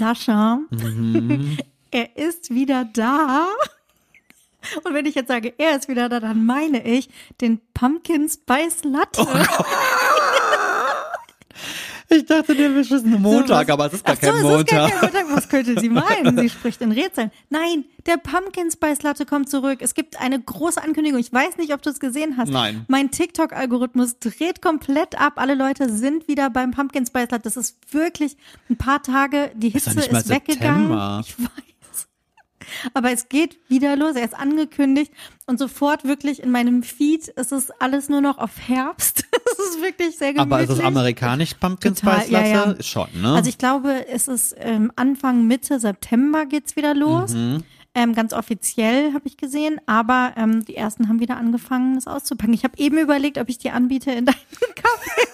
Sascha, Mhm. er ist wieder da. Und wenn ich jetzt sage, er ist wieder da, dann meine ich den Pumpkin Spice Latte. Oh Ich dachte, der wäre schon Montag, was- aber es ist gar Ach so, kein es ist gar Montag. kein Montag. Was könnte sie meinen? Sie spricht in Rätseln. Nein, der Pumpkin Spice Latte kommt zurück. Es gibt eine große Ankündigung. Ich weiß nicht, ob du es gesehen hast. Nein. Mein TikTok-Algorithmus dreht komplett ab. Alle Leute sind wieder beim Pumpkin Spice Latte. Das ist wirklich ein paar Tage. Die Hitze ist, mal weggegangen. Ich weiß. Aber es geht wieder los. Er ist angekündigt und sofort wirklich in meinem Feed ist es alles nur noch auf Herbst. Es ist wirklich sehr gemütlich. Aber ist es amerikanisch Pumpkin Total, Spice ja, Latte? ja. Schon, ne? Also ich glaube, es ist ähm, Anfang, Mitte September geht's wieder los. Mhm. Ähm, ganz offiziell habe ich gesehen, aber ähm, die ersten haben wieder angefangen, das auszupacken. Ich habe eben überlegt, ob ich die anbiete in deinen Kaffee.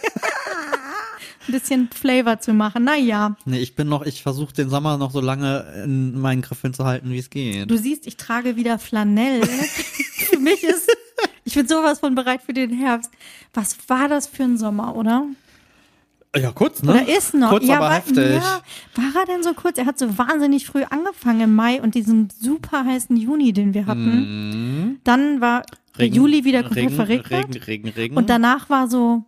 Ein bisschen Flavor zu machen. Naja, nee, ich bin noch, ich versuche den Sommer noch so lange in meinen Griffeln zu halten, wie es geht. du siehst, ich trage wieder Flanell. für mich ist, ich bin sowas von bereit für den Herbst. Was war das für ein Sommer, oder? Ja, kurz, ne? Oder ist noch. Kurz, ja, aber war, heftig. Ja, war er denn so kurz? Er hat so wahnsinnig früh angefangen im Mai und diesen super heißen Juni, den wir hatten. Dann war der Juli wieder komplett. Regen, verregnet. Regen, Regen, Regen. Und danach war so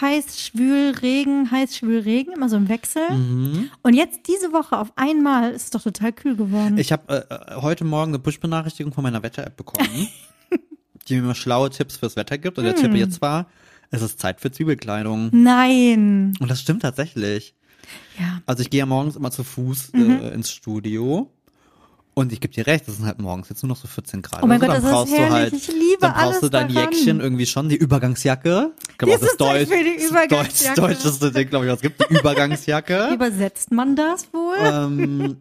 heiß, schwül, Regen, heiß, schwül, Regen, immer so im Wechsel. Mhm. Und jetzt diese Woche auf einmal ist es doch total kühl geworden. Ich habe äh, heute Morgen eine Push-Benachrichtigung von meiner Wetter-App bekommen, die mir schlaue Tipps fürs Wetter gibt. Und der Hm. Tipp jetzt war, es ist Zeit für Zwiebelkleidung. Nein. Und das stimmt tatsächlich. Ja. Also ich gehe ja morgens immer zu Fuß Mhm. äh, ins Studio. Und ich gebe dir recht, es sind halt morgens jetzt nur noch so 14 Grad. Oh mein Also Gott, dann das ist herrlich. halt, Ich liebe Dann brauchst du dein daran. Jäckchen irgendwie schon, die Übergangsjacke. Dieses das ist Deutsch, die das Übergangsjacke. Deutsch, deutscheste Ding, glaube ich, was es gibt. Die Wie Übergangsjacke. übersetzt man das wohl? ähm,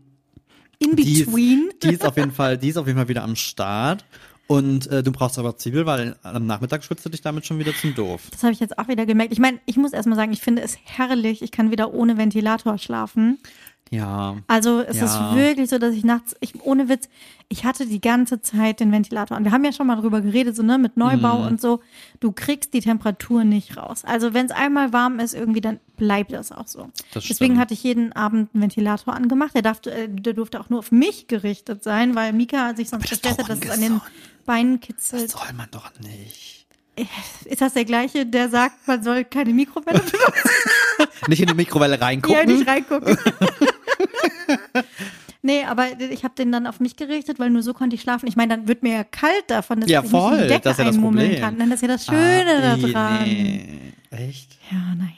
In die, between? ist, die ist auf jeden Fall, die ist auf jeden Fall wieder am Start. Und äh, du brauchst aber Zwiebel, weil am Nachmittag schwitzt du dich damit schon wieder zum Doof. Das habe ich jetzt auch wieder gemerkt. Ich meine, ich muss erstmal sagen, ich finde es herrlich. Ich kann wieder ohne Ventilator schlafen. Ja. Also es Ja. ist wirklich so, dass ich nachts, ich, ohne Witz, ich hatte die ganze Zeit den Ventilator an. Wir haben ja schon mal drüber geredet, so ne, mit Neubau Mhm. und so. Du kriegst die Temperatur nicht raus. Also wenn es einmal warm ist, irgendwie, dann bleibt das auch so. Das Deswegen hatte ich jeden Abend einen Ventilator angemacht. Der, darf, äh, der durfte auch nur auf mich gerichtet sein, weil Mika sich sonst doch hat, dass es an den. Beinen kitzelt. Soll man doch nicht. Ist das der gleiche, der sagt, man soll keine Mikrowelle benutzen? Nicht in die Mikrowelle Ja, reingucken. nicht reingucken. nee, aber ich habe den dann auf mich gerichtet, weil nur so konnte ich schlafen. Ich meine, dann wird mir ja kalt davon, dass Ja, ich voll, mich in die Decke das ist ja das einmummeln Problem. kann. Nein, das ist ja das Schöne Ah, da dran. nee. Echt? Ja, naja.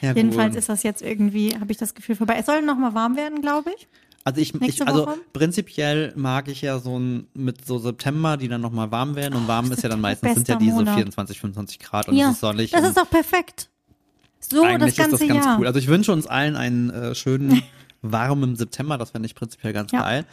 Ja, Jedenfalls gut. ist das jetzt irgendwie, habe ich das Gefühl vorbei. Es soll noch mal warm werden, glaube ich. Also ich, ich also Woche? prinzipiell mag ich ja so ein mit so September, die dann nochmal warm werden und warm ist ja dann meistens sind ja diese Monat. 24, 25 Grad und ja, es ist sonnig. das ist doch perfekt. So eigentlich das ganze ist das ganz Jahr. cool. Also ich wünsche uns allen einen äh, schönen warmen September, das fände ich prinzipiell ganz Ja. geil.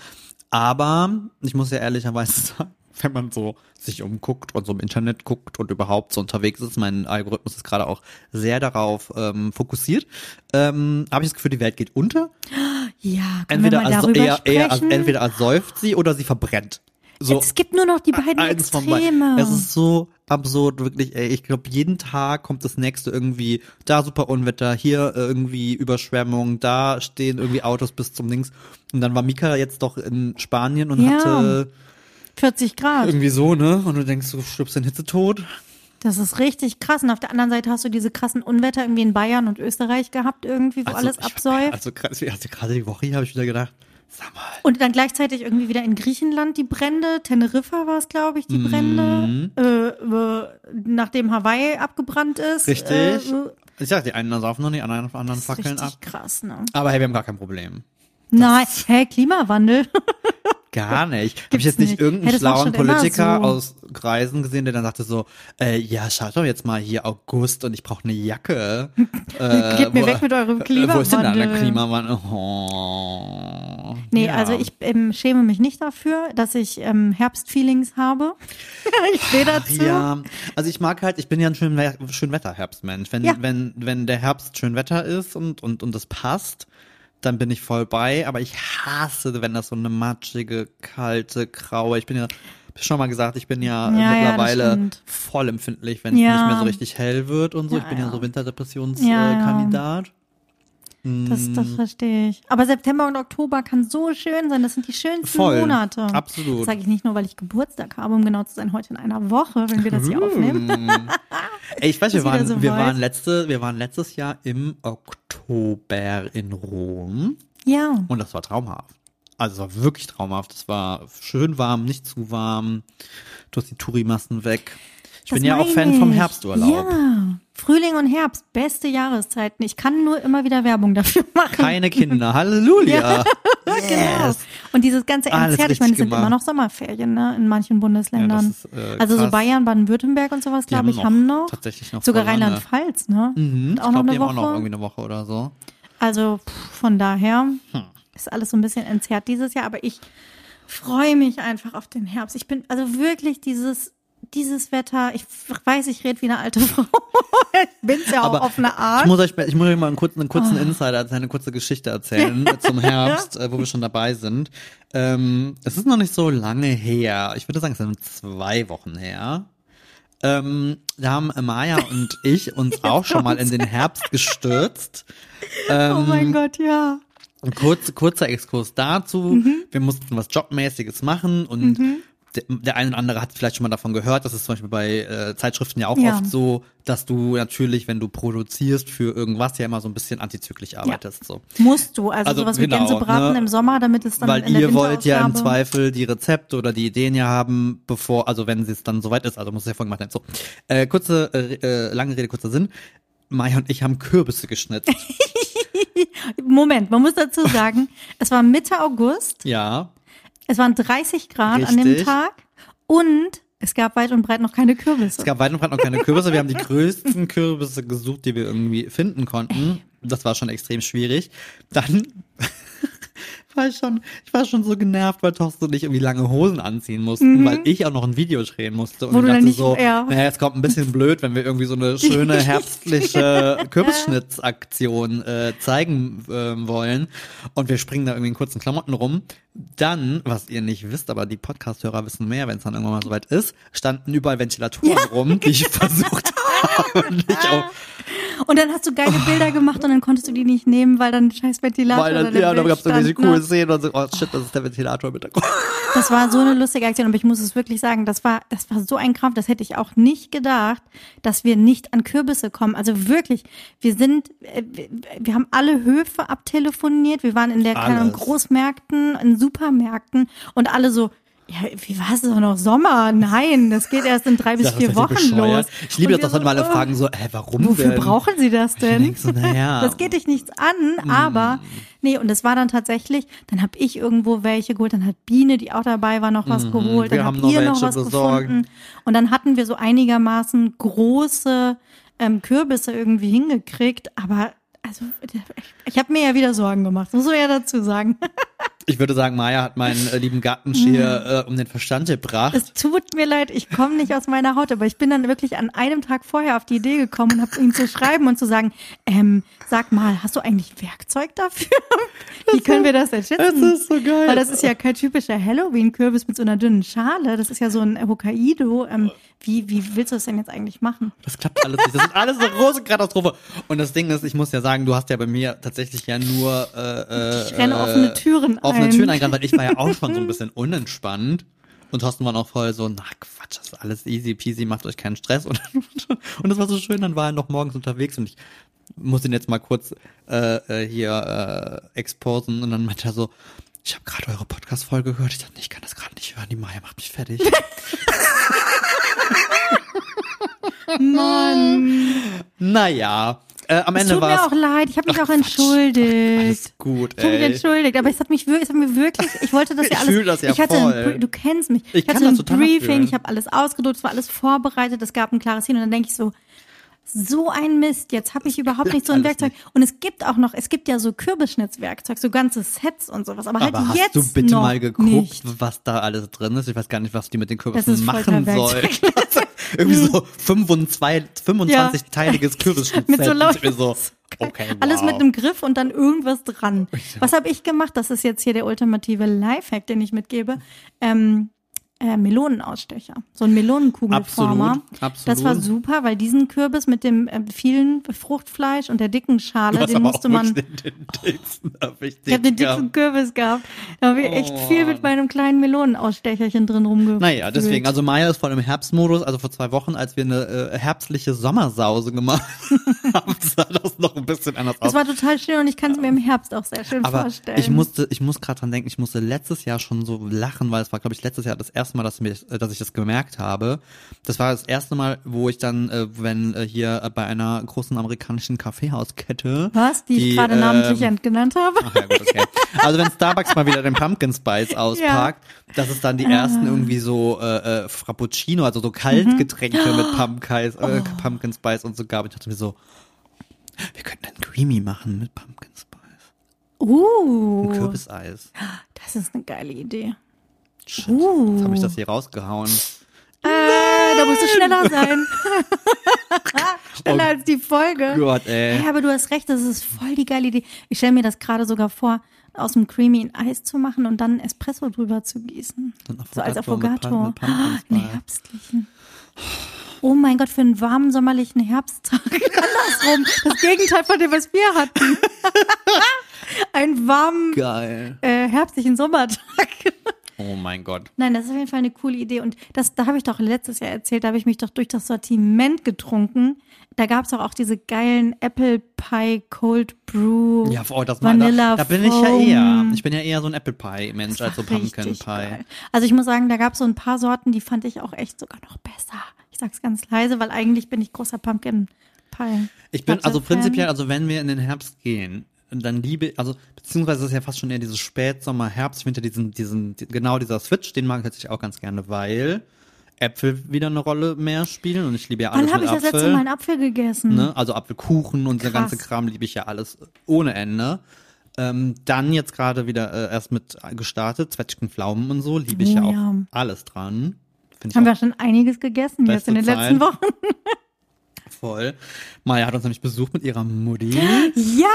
Aber ich muss ja ehrlicherweise sagen, wenn man so sich umguckt und so im Internet guckt und überhaupt so unterwegs ist, mein Algorithmus ist gerade auch sehr darauf ähm, fokussiert, ähm, habe ich das Gefühl, die Welt geht unter. ja, Entweder, wir mal als, darüber eher, eher als, sprechen? entweder als säuft sie oder sie verbrennt. So es gibt nur noch die beiden. Extreme. Es ist so absurd, wirklich, ey. Ich glaube, jeden Tag kommt das nächste irgendwie, da super Unwetter, hier irgendwie Überschwemmung, da stehen irgendwie Autos bis zum Links. Und dann war Mika jetzt doch in Spanien und Ja. hatte 40 Grad. irgendwie so, ne? Und du denkst, du stirbst in Hitzetod. Das ist richtig krass. Und auf der anderen Seite hast du diese krassen Unwetter irgendwie in Bayern und Österreich gehabt, irgendwie, wo alles ich- absäuft. Also gerade also gerade die Woche hier habe ich wieder gedacht, sag mal. Und dann gleichzeitig irgendwie wieder in Griechenland die Brände. Teneriffa war es, glaube ich, die Mhm. Brände. Äh, äh, nachdem Hawaii abgebrannt ist. Richtig. Äh, äh, Ich sag, die einen saufen noch, die anderen, anderen das ist fackeln richtig ab. krass, ne? Aber hey, wir haben gar kein Problem. Nein, hä, Klimawandel. Gar nicht. Habe ich jetzt nicht, nicht. irgendeinen Hey, das schlauen Politiker so. aus Kreisen gesehen, der dann sagte so, äh, ja, schaut doch jetzt mal hier August und ich brauche eine Jacke. äh, Geht mir wo- weg mit eurem äh, Wo ist denn da der Klimawandel? Klimawandel? Oh. Nee, Ja. also ich ähm, schäme mich nicht dafür, dass ich ähm, Herbstfeelings habe. ich stehe dazu. Ja, also ich mag halt, ich bin ja ein schön, Schönwetter-Herbstmensch. Wenn, Ja. wenn, wenn der Herbst schön Wetter ist und, und, und es passt, dann bin ich voll bei, aber ich hasse, wenn das so eine matschige, kalte, graue, ich bin ja, schon mal gesagt, ich bin ja, Ja, ja, mittlerweile stimmt. voll empfindlich, wenn es Ja. nicht mehr so richtig hell wird und so. Ja, ich bin ja, ja. so Ja, ja. Winterdepressionskandidat. Das, das verstehe ich. Aber September und Oktober kann so schön sein. Das sind die schönsten Voll. Monate. Absolut. Das sage ich nicht nur, weil ich Geburtstag habe, um genau zu sein, heute in einer Woche, wenn wir das hier aufnehmen. Ey, ich weiß, wir waren, so wir waren letzte, wir waren letztes Jahr im Oktober in Rom Ja. und das war traumhaft. Also es war wirklich traumhaft. Es war schön warm, nicht zu warm. Du hast die Tourimassen weg. Ich bin Das ja auch Fan vom ich. Herbsturlaub. Ja. Frühling und Herbst, beste Jahreszeiten. Ich kann nur immer wieder Werbung dafür machen. Keine Kinder. Halleluja. Genau. Und dieses ganze Entzerrt, ich meine, es sind immer noch Sommerferien, ne, in manchen Bundesländern. Ja, ist, äh, also so. Bayern, Baden-Württemberg und sowas, glaube ich, haben noch. tatsächlich noch Sogar. Rheinland-Pfalz, ne? Mhm. Auch ich noch glaube, eine die haben auch noch irgendwie eine Woche oder so. Also pff, von daher Hm. ist alles so ein bisschen entzerrt dieses Jahr, aber ich freue mich einfach auf den Herbst. Ich bin also wirklich dieses dieses Wetter, ich weiß, ich rede wie eine alte Frau. ich bin's ja auch Aber auf eine Art. Ich muss euch, ich muss euch mal einen kurzen, einen kurzen Insider, also eine kurze Geschichte erzählen äh, zum Herbst, äh, wo wir schon dabei sind. Ähm, es ist noch nicht so lange her. Ich würde sagen, es sind zwei Wochen her. Ähm, da haben Maya und ich uns auch schon mal in den Herbst gestürzt. Ähm, oh mein Gott, ja. kurz, kurzer Exkurs dazu. Mhm. Wir mussten was Jobmäßiges machen und der, der eine oder andere hat vielleicht schon mal davon gehört. Das ist zum Beispiel bei äh, Zeitschriften ja auch Ja. oft so, dass du natürlich, wenn du produzierst für irgendwas, ja immer so ein bisschen antizyklisch arbeitest. So. Musst du, also, Also, sowas wie genau, Gänsebraten ne? im Sommer, damit es dann Weil in der ihr wollt ja im Zweifel die Rezepte oder die Ideen ja haben, bevor, also wenn sie es dann soweit ist, also muss es ja vorhin gemacht werden. So, äh, kurze, äh, äh, lange Rede, kurzer Sinn. Maya und ich haben Kürbisse geschnitzt. Moment, man muss dazu sagen, es war Mitte August, ja. Es waren 30 Grad an dem Richtig. Tag und es gab weit und breit noch keine Kürbisse. Es gab weit und breit noch keine Kürbisse. Wir haben die größten Kürbisse gesucht, die wir irgendwie finden konnten. Das war schon extrem schwierig. Dann war ich schon, ich war schon so genervt, weil Thorsten und ich irgendwie lange Hosen anziehen mussten, weil ich auch noch ein Video drehen musste. Und Mhm. Wo ich dachte nicht- so, ja. naja, es kommt ein bisschen blöd, wenn wir irgendwie so eine schöne herbstliche Kürbisschnittsaktion äh, zeigen ähm, wollen. Und wir springen da irgendwie in kurzen Klamotten rum. Dann, was ihr nicht wisst, aber die Podcast-Hörer wissen mehr, wenn es dann irgendwann mal soweit ist, standen überall Ventilatoren rum, die ich versucht habe. Und ich auch, Und dann hast du geile Bilder gemacht und dann konntest du die nicht nehmen, weil dann scheiß Ventilator weil dann, ja, da Bild gab es stand, ne? coolen Szenen und so, oh shit, das ist der Ventilator mit der Das war so eine lustige Aktion, aber ich muss es wirklich sagen, das war, das war so ein Krampf, das hätte ich auch nicht gedacht, dass wir nicht an Kürbisse kommen. Also wirklich, wir sind, äh, wir- haben alle Höfe abtelefoniert, wir waren in der Alles. Großmärkten, in Supermärkten und alle so, ja, wie war es doch noch Sommer? Nein, das geht erst in drei bis vier Wochen bescheuert. los. Ich liebe das, dass dann mal alle äh, fragen so, hä, warum Wofür denn? brauchen Sie das denn? so, naja. Das geht dich nichts an, aber nee, und das war dann tatsächlich, dann habe ich irgendwo welche geholt, dann hat Biene, die auch dabei war, noch was geholt, wir dann haben habt noch ihr noch was besorgt. gefunden. Und dann hatten wir so einigermaßen große ähm, Kürbisse irgendwie hingekriegt, aber also ich habe mir ja wieder Sorgen gemacht, muss man ja dazu sagen. Ich würde sagen, Maya hat meinen äh, lieben Gartenschier äh, um den Verstand gebracht. Es tut mir leid, ich komme nicht aus meiner Haut, aber ich bin dann wirklich an einem Tag vorher auf die Idee gekommen und habe ihm zu schreiben und zu sagen, ähm, sag mal, hast du eigentlich Werkzeug dafür? Wie können wir das denn schätzen? Das ist so geil. Weil das ist ja kein typischer Halloween-Kürbis mit so einer dünnen Schale. Das ist ja so ein Hokkaido. Ähm, wie, wie willst du das denn jetzt eigentlich machen? Das klappt alles nicht. Das ist alles eine große Katastrophe. Und das Ding ist, ich muss ja sagen, du hast ja bei mir tatsächlich ja nur äh, Ich renne äh, offene Türen offene ein. Türen eingerannt, weil ich war ja auch schon so ein bisschen unentspannt. Und Thorsten war noch voll so, na Quatsch, das ist alles easy peasy, macht euch keinen Stress. Und, und das war so schön, dann war er noch morgens unterwegs und ich muss ihn jetzt mal kurz äh, äh, hier äh, exposen. Und dann meinte er so, ich habe gerade eure Podcast-Folge gehört. Ich dachte, ich kann das gerade nicht hören. Die Maya macht mich fertig. Mann. naja, äh, am Es Ende tut war mir auch leid. Ich habe mich auch entschuldigt. Alles gut, Ich habe mich ey. entschuldigt, aber es hat mich wirklich, es hat mir wirklich, ich wollte das ja Ich alles. fühl das ja ich hatte voll. Ein, du kennst mich. Ich kann hatte ein Briefing, nachfühlen. ich habe alles ausgedruckt, es war alles vorbereitet, es gab ein klares Hin und dann denke ich so, so ein Mist, jetzt habe ich überhaupt nicht so ein Werkzeug. Und es gibt auch noch, es gibt ja so Kürbisschnitzwerkzeug, so ganze Sets und sowas, aber halt Aber jetzt hast du bitte mal geguckt, nicht. was da alles drin ist? Ich weiß gar nicht, was die mit den Kürbissen machen soll. Irgendwie so 25, 25-teiliges Kürbisschnitzel. Mit so mir so, okay, wow. Alles mit einem Griff und dann irgendwas dran. Was habe ich gemacht? Das ist jetzt hier der ultimative Lifehack, den ich mitgebe. Ähm, äh, Melonenausstecher. So ein Melonenkugelformer. Absolut, absolut. Das war super, weil diesen Kürbis mit dem äh, vielen Fruchtfleisch und der dicken Schale, den musste man. Den, den dicksten, hab ich Ich habe den dicksten Kürbis gehabt. Da habe ich echt Oh. viel mit meinem kleinen Melonenausstecherchen drin rumgefühlt. Naja, deswegen, also Maya ist voll im Herbstmodus, also vor zwei Wochen, als wir eine äh, herbstliche Sommersause gemacht haben, sah das noch ein bisschen anders Es aus. war total schön und ich kann es mir im Herbst auch sehr schön Aber vorstellen. ich musste, ich muss gerade dran denken, ich musste letztes Jahr schon so lachen, weil es war, glaube ich, letztes Jahr das erste Mal, dass, mir, äh, dass ich das gemerkt habe. Das war das erste Mal, wo ich dann, äh, wenn äh, hier äh, bei einer großen amerikanischen Kaffeehauskette. Was? Die, ich gerade ähm, namentlich genannt habe? Ach ja, gut, okay. Also wenn Starbucks mal wieder den Pumpkin Spice auspackt, dass es dann die ersten irgendwie so äh, äh, Frappuccino, also so Kaltgetränke mit Pumpkin, äh, Pumpkin Spice und so gab. Ich dachte mir so, wir könnten ein Creamy machen mit Pumpkin Spice. Uh, Ein Kürbiseis. das ist eine geile Idee. Shit, Uh. jetzt habe ich das hier rausgehauen. Äh, da musst du schneller sein. schneller Oh als die Folge. Gott, ey. Ja, aber du hast recht, das ist voll die geile Idee. Ich stelle mir das gerade sogar vor, aus dem Creamy ein Eis zu machen und dann Espresso drüber zu gießen. So als Affogato mit. Pum- mit Spice. herbstlichen. Oh mein Gott, für einen warmen sommerlichen Herbsttag. Andersrum. Das Gegenteil von dem, was wir hatten. Einen warmen Geil. äh, herbstlichen Sommertag. Oh mein Gott. Nein, das ist auf jeden Fall eine coole Idee. Und das, da habe ich doch letztes Jahr erzählt, da habe ich mich doch durch das Sortiment getrunken. Da gab es doch auch diese geilen Apple Pie Cold Brew. Ja, oh, das war, Vanilla da, da bin ich ja eher. Ich bin ja eher so ein Apple Pie Mensch als so Pumpkin Pie. geil. Also ich muss sagen, da gab es so ein paar Sorten, die fand ich auch echt sogar noch besser. Ich sag's ganz leise, weil eigentlich bin ich großer Pumpkin Pie. Ich bin also prinzipiell, also wenn wir in den Herbst gehen, dann liebe, also beziehungsweise ist ja fast schon eher dieses Spätsommer, Herbst. Ja diesen, diesen, die- genau dieser Switch, den mag ich tatsächlich auch ganz gerne, weil Äpfel wieder eine Rolle mehr spielen und ich liebe ja alles Wann habe ich das Apfel. letzte Mal einen Apfel gegessen? ne? Also Apfelkuchen und der ganze Kram liebe ich ja alles ohne Ende. Ähm, dann jetzt gerade wieder äh, erst mit gestartet, Zwetschgen, Pflaumen und so, liebe ich Oh, ja auch alles dran. Haben wir schon einiges gegessen jetzt in den letzten Zeit. Wochen. voll. Maya hat uns nämlich besucht mit ihrer Mutti. Ja,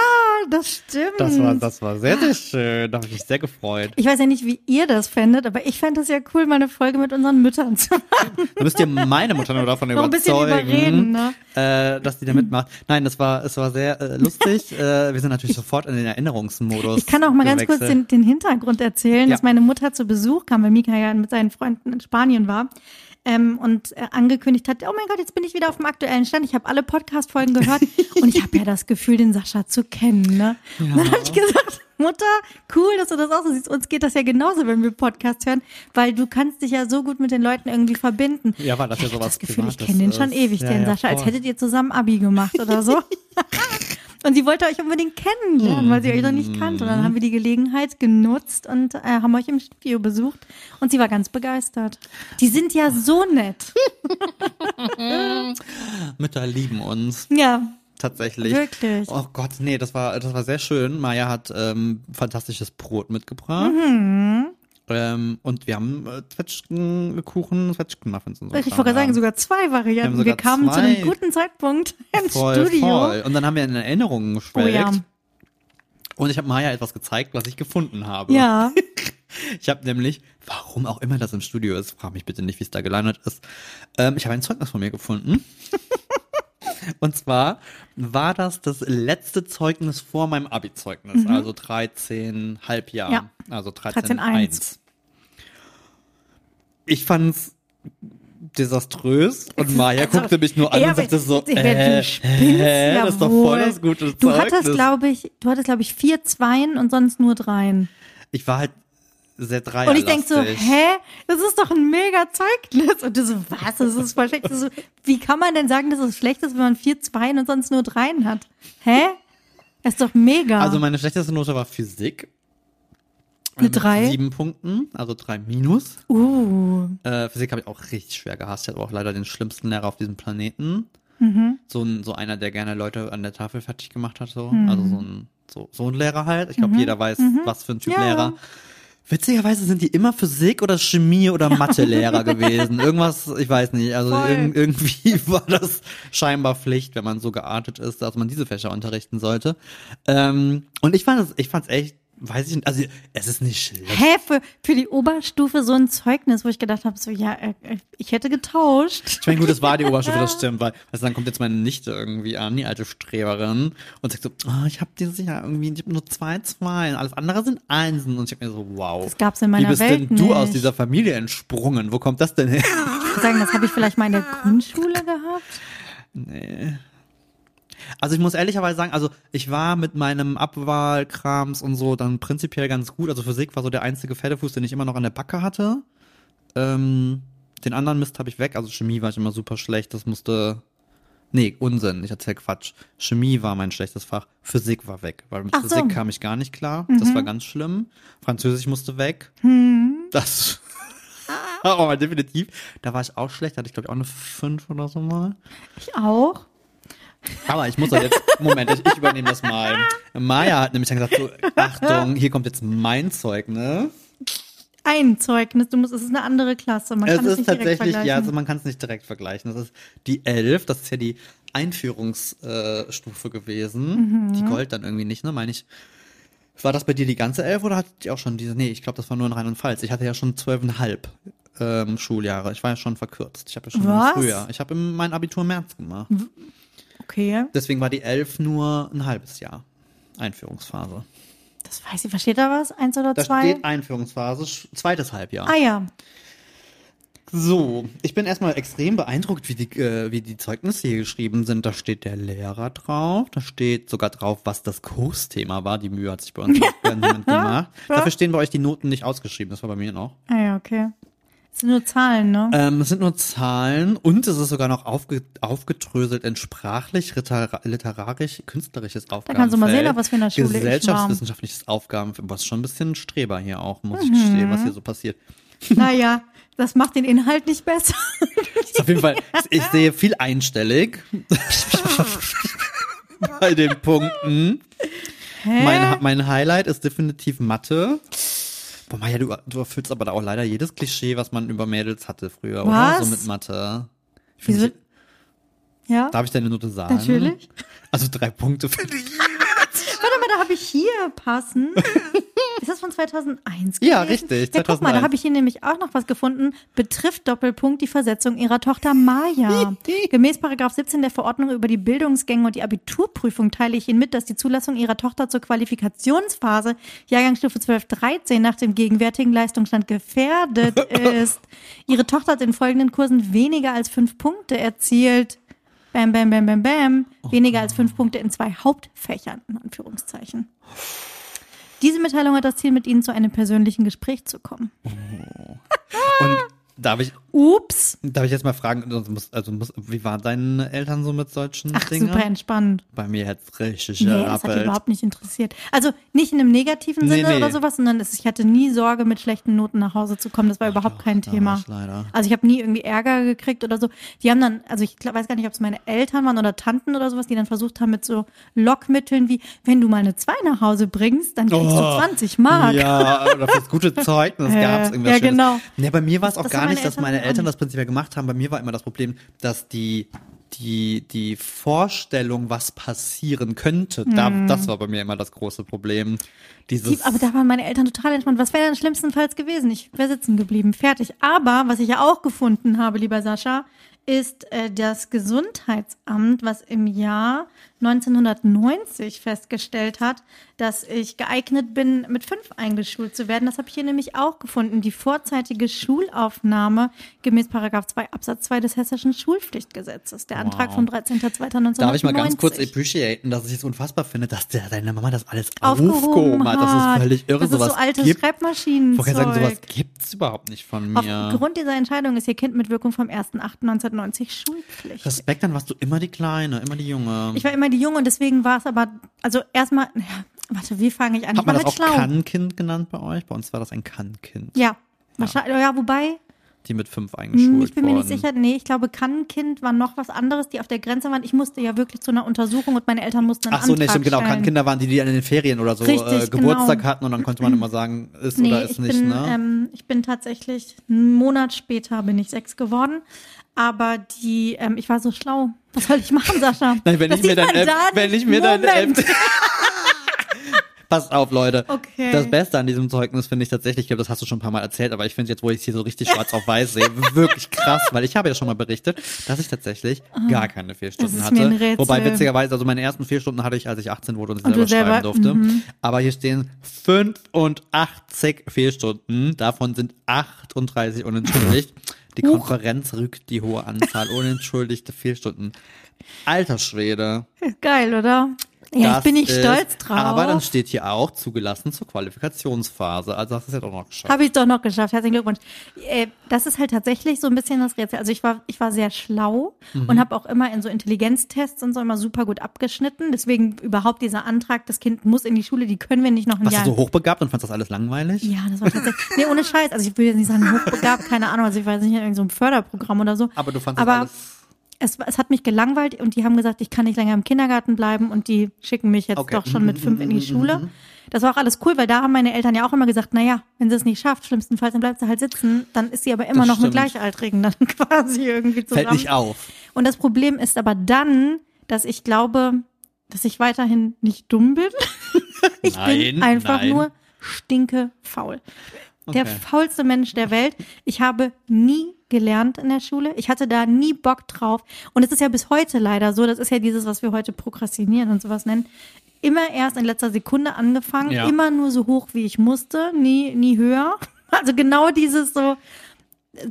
das stimmt. Das war, das war sehr, sehr schön. Da habe ich mich sehr gefreut. ich weiß ja nicht, wie ihr das fändet, aber ich fände es ja cool, mal eine Folge mit unseren Müttern zu machen. Da müsst ihr meine Mutter nur davon Noch ein bisschen überzeugen, überreden, ne? äh, dass die da mitmacht. Nein, das war, es war sehr äh, lustig. äh, wir sind natürlich sofort in den Erinnerungsmodus. Ich kann auch mal ganz kurz den, den Hintergrund erzählen, Ja. dass meine Mutter zu Besuch kam, weil Mika ja mit seinen Freunden in Spanien war. Ähm, und äh, angekündigt hat, oh mein Gott, jetzt bin ich wieder auf dem aktuellen Stand. Ich habe alle Podcast-Folgen gehört und ich habe ja das Gefühl, den Sascha zu kennen. Ne? Und dann habe ich gesagt, Mutter, cool, dass du das auch so siehst. Uns geht das ja genauso, wenn wir Podcasts hören, weil du kannst dich ja so gut mit den Leuten irgendwie verbinden. Ja, weil das ja ich hab sowas das Gefühl, ich Privates kenne den schon ist. ewig, Ja, den ja, Sascha, als hättet ihr zusammen Abi gemacht oder so. Und sie wollte euch unbedingt kennenlernen, weil sie euch noch nicht kannte. Und dann haben wir die Gelegenheit genutzt und äh, haben euch im Studio besucht. Und sie war ganz begeistert. Die sind ja so nett. Mütter lieben uns. Ja, Tatsächlich. Wirklich? Oh Gott, nee, das war, das war sehr schön. Maya hat ähm, fantastisches Brot mitgebracht. Mhm. Ähm, und wir haben äh, Zwetschgenkuchen, Zwetschgenmuffins und so. ich wollte gerade sagen, sogar zwei Varianten. sogar Wir kamen zu einem guten Zeitpunkt ins voll, Studio. voll. Und dann haben wir in Erinnerungen Oh geschwelgt. ja. Und ich habe Maya etwas gezeigt, was ich gefunden habe. Ja. Ich habe nämlich, warum auch immer das im Studio ist, frag mich bitte nicht, wie es da gelandet ist. Ähm, ich habe ein Zeugnis von mir gefunden. Und zwar war das das letzte Zeugnis vor meinem Abi-Zeugnis, also 13 Halbjahr, Mhm. Ja. also 13, 13,1. 1. Ich fand's desaströs und Maya Also, guckte mich nur an ja, und sagte so, äh, du spinnst hä, ja das ist doch voll das gute Du Zeugnis. hattest, glaube ich, du hattest, glaube ich, vier Zweien und sonst nur Dreien. ich war halt sehr dreierlastig. Und ich denk so, hä? Das ist doch ein mega Zeugnis. Und du so, was? Das ist voll schlecht. So, wie kann man denn sagen, dass es schlecht ist, wenn man vier Zweien und sonst nur Dreien hat? Hä? Das ist doch mega. Also meine schlechteste Note war Physik. Eine Mit drei? Sieben Punkten, also drei minus. uh, Äh, Physik habe ich auch richtig schwer gehasst. Ich hatte auch leider den schlimmsten Lehrer auf diesem Planeten. Mhm. So, ein, so einer, der gerne Leute an der Tafel fertig gemacht hat. So. Mhm. Also so ein, so, so ein Lehrer halt. Ich glaube, jeder weiß, was für ein Typ Ja. Lehrer. Witzigerweise sind die immer Physik oder Chemie oder Mathe-Lehrer gewesen. Irgendwas, ich weiß nicht. Also irg irgendwie war das scheinbar Pflicht, wenn man so geartet ist, dass man diese Fächer unterrichten sollte. Ähm, und ich fand es, ich fand's echt weiß ich nicht, also es ist nicht schlecht. Hä, für, für die Oberstufe so ein Zeugnis, wo ich gedacht habe, so, ja, äh, äh, ich hätte getauscht. Ich meine, gut, das war die Oberstufe, das stimmt, weil also dann kommt jetzt meine Nichte irgendwie an, die alte Streberin, und sagt so, oh, ich habe dieses Jahr irgendwie ich hab nur zwei, zwei, und alles andere sind Einsen. Und ich habe mir so, wow. Das gab's in meiner Wie bist Welt denn du nicht. aus dieser Familie entsprungen? Wo kommt das denn her? Ich würde sagen, das habe ich vielleicht mal in der Grundschule gehabt. Nee. Also ich muss ehrlicherweise sagen, also ich war mit meinem Abwahlkrams und so dann prinzipiell ganz gut. Also Physik war so der einzige Pferdefuß, den ich immer noch an der Backe hatte. Ähm, den anderen Mist habe ich weg. Also Chemie war ich immer super schlecht. Das musste. Nee, Unsinn. Ich erzähl Quatsch. Chemie war mein schlechtes Fach. Physik war weg, weil mit Ach so. Physik kam ich gar nicht klar. Das war ganz schlimm. Französisch musste weg. Das war mal definitiv. Da war ich auch schlecht. Da hatte ich glaube ich auch eine 5 oder so mal. Ich auch. Aber ich muss doch jetzt, Moment, ich, ich übernehme das mal. Maya hat nämlich dann gesagt, so, Achtung, hier kommt jetzt mein Zeugnis. Ein Zeugnis, du musst, es ist eine andere Klasse, man Es kann es ist nicht direkt tatsächlich, vergleichen. ja, also man kann es nicht direkt vergleichen. Das ist die 11, das ist ja die Einführungsstufe gewesen. Mhm. Die Gold dann irgendwie nicht, ne, meine ich. War das bei dir die ganze 11 oder hattet ihr auch schon diese, nee, ich glaube, das war nur in Rheinland-Pfalz. Ich hatte ja schon zwölfeinhalb ähm, Schuljahre. Ich war ja schon verkürzt. Ich habe ja schon Was? früher. Ich habe mein Abitur im März gemacht. Okay, Deswegen war die 11 nur ein halbes Jahr. Einführungsphase. das weiß ich. Versteht da was? Eins oder Da zwei? steht Einführungsphase, zweites Halbjahr. ah ja, So, ich bin erstmal extrem beeindruckt, wie die, äh, wie die Zeugnisse hier geschrieben sind. Da steht der Lehrer drauf, da steht sogar drauf, was das Kursthema war. Die Mühe hat sich bei uns niemand gemacht. Dafür stehen bei euch die Noten nicht ausgeschrieben, das war bei mir noch. ah ja, okay. Es sind nur Zahlen, ne? Ähm, es sind nur Zahlen und es ist sogar noch aufge aufgedröselt in sprachlich, literar literarisch, künstlerisches Aufgabenfeld. kannst du mal sehen, was für einer Schule ich war. Gesellschaftswissenschaftliches Aufgabenfeld. Was schon ein bisschen Streber hier auch, muss ich Mhm. gestehen, was hier so passiert. Naja, das macht den Inhalt nicht besser. Ist auf jeden Fall, ich sehe viel einstellig bei den Punkten. Mein, mein Highlight ist definitiv Mathe. Boah, Maja, du, du erfüllst aber da auch leider jedes Klischee, was man über Mädels hatte früher, oder? Was? So mit Mathe. Ich Wieso? ich, Ja, darf ich deine Note sagen? natürlich. Also drei Punkte für dich. Warte mal, da habe ich hier passen. Ist das von 2001 gewesen? Ja, richtig, Ja, guck mal, da 2001. habe ich hier nämlich auch noch was gefunden. Betrifft Doppelpunkt die Versetzung ihrer Tochter Maya. Gemäß Paragraph 17 der Verordnung über die Bildungsgänge und die Abiturprüfung teile ich Ihnen mit, dass die Zulassung Ihrer Tochter zur Qualifikationsphase Jahrgangsstufe 12-13 nach dem gegenwärtigen Leistungsstand gefährdet ist. Ihre Tochter hat in folgenden Kursen weniger als fünf Punkte erzielt. Bam, bam, bam, bam, bam. Weniger als fünf Punkte in zwei Hauptfächern, in Anführungszeichen. Diese Mitteilung hat das Ziel, mit Ihnen zu einem persönlichen Gespräch zu kommen. Und darf ich, Ups. darf ich jetzt mal fragen, also, muss, also muss, wie waren deine Eltern so mit solchen Ach, Dingen? super entspannt. Bei mir hätte richtig Nee, das hat gerappelt. überhaupt nicht interessiert. Also nicht in einem negativen Nee, Sinne nee. oder sowas, sondern es, ich hatte nie Sorge, mit schlechten Noten nach Hause zu kommen. Das war überhaupt kein da Thema. leider. Also ich habe nie irgendwie Ärger gekriegt oder so. Die haben dann, also ich weiß gar nicht, ob es meine Eltern waren oder Tanten oder sowas, die dann versucht haben mit so Lockmitteln wie, wenn du mal eine 2 nach Hause bringst, dann kriegst Oh, du 20 Mark. Ja, oder fürs gute Zeugnis Äh, gab es irgendwas ja, Schönes. genau. Ja, bei mir war es auch Das gar nicht, dass meine Eltern das prinzipiell gemacht haben. Bei mir war immer das Problem, dass die die die Vorstellung, was passieren könnte, da, das war bei mir immer das große Problem. Dieses Die, aber da waren meine Eltern total entspannt. Was wäre denn schlimmstenfalls gewesen? Ich wäre sitzen geblieben, fertig. Aber was ich ja auch gefunden habe, lieber Sascha, ist äh, das Gesundheitsamt, was im Jahr 1990 festgestellt hat, dass ich geeignet bin, mit fünf eingeschult zu werden. Das habe ich hier nämlich auch gefunden. Die vorzeitige Schulaufnahme gemäß Paragraph 2 Absatz 2 des Hessischen Schulpflichtgesetzes. Der Antrag Wow. vom 13.02.1990. Darf ich mal ganz kurz appreciaten, dass ich es unfassbar finde, dass der, deine Mama das alles aufgehoben aufgehoben hat. Das ist völlig irre. Das ist sowas so altes gibt, Schreibmaschinen. Ich sagen, sowas gibt's überhaupt nicht von mir. Aufgrund dieser Entscheidung ist ihr Kind mit Wirkung vom 1.8.1990 schulpflichtig. Respekt, dann warst du immer die Kleine, immer die Junge. ich war immer die Junge und deswegen war es aber, also erstmal, ja, warte, wie fange ich an? Hat man war das halt auch schlau. Kannkind genannt bei euch? Bei uns war das ein Kannkind, Ja, wahrscheinlich, ja, wobei, die mit fünf hm, eingeschult ich bin mir nicht wurden. sicher, nee, ich glaube, Kannkind war noch was anderes, die auf der Grenze waren. Ich musste ja wirklich zu einer Untersuchung und meine Eltern mussten einen Ach so, nee, Antrag stimmt, genau. Kannkinder waren die, die an den Ferien oder so Richtig, äh, Geburtstag genau. hatten und dann konnte man immer sagen, ist Nee, oder ist ich nicht, bin, ne? ähm, ich bin tatsächlich, einen Monat später bin ich sechs geworden. Aber die, ähm, ich war so schlau. Was soll ich machen, Sascha? Nein, wenn Das ich mir man Elf, da wenn ich mir dein Moment. Elf, Pass auf, Leute. Okay. Das Beste an diesem Zeugnis finde ich tatsächlich, ich glaube, das hast du schon ein paar Mal erzählt, aber ich finde jetzt, wo ich es hier so richtig schwarz auf weiß sehe, wirklich krass, weil ich habe ja schon mal berichtet, dass ich tatsächlich gar keine mir ein hatte. Wobei witzigerweise, also meine ersten Fehlstunden hatte ich, als ich 18 wurde und ich Und selber selber- schreiben durfte. mhm. Aber hier stehen 85 Fehlstunden, davon sind 38 unentschuldigt. Die Konferenz rügt die hohe Anzahl unentschuldigte Fehlstunden. Alter Schwede. Geil, oder? Ja, ich bin nicht stolz drauf. Aber dann steht hier auch zugelassen zur Qualifikationsphase. Also hast du es ja doch noch geschafft. Habe ich doch noch geschafft. Herzlichen Glückwunsch. Äh, das ist halt tatsächlich so ein bisschen das Rätsel. Also ich war, ich war sehr schlau Mhm. und habe auch immer in so Intelligenztests und so immer super gut abgeschnitten. Deswegen überhaupt dieser Antrag, das Kind muss in die Schule, die können wir nicht noch ein Warst Jahr. du so hochbegabt und fandst das alles langweilig? ja, das war tatsächlich. Nee, ohne Scheiß. Also ich will jetzt nicht sagen, hochbegabt, keine Ahnung. Also ich jetzt nicht in irgendeinem so Förderprogramm oder so. Aber du fandst das Aber alles. Es, es hat mich gelangweilt und die haben gesagt, ich kann nicht länger im Kindergarten bleiben und die schicken mich jetzt Okay. doch schon mit fünf in die Schule. Das war auch alles cool, weil da haben meine Eltern ja auch immer gesagt, na ja, wenn sie es nicht schafft, schlimmstenfalls, dann bleibt sie halt sitzen. Dann ist sie aber immer Das noch mit stimmt. Gleichaltrigen dann quasi irgendwie zusammen. Fällt nicht auf. Und das Problem ist aber dann, dass ich glaube, dass ich weiterhin nicht dumm bin. ich Nein, bin einfach nein. nur stinke faul. Der faulste Mensch der Welt. Ich habe nie gelernt in der Schule. Ich hatte da nie Bock drauf. Und es ist ja bis heute leider so, das ist ja dieses, was wir heute Prokrastinieren und sowas nennen. Immer erst in letzter Sekunde angefangen, Ja. immer nur so hoch, wie ich musste, nie, nie höher. Also genau dieses so,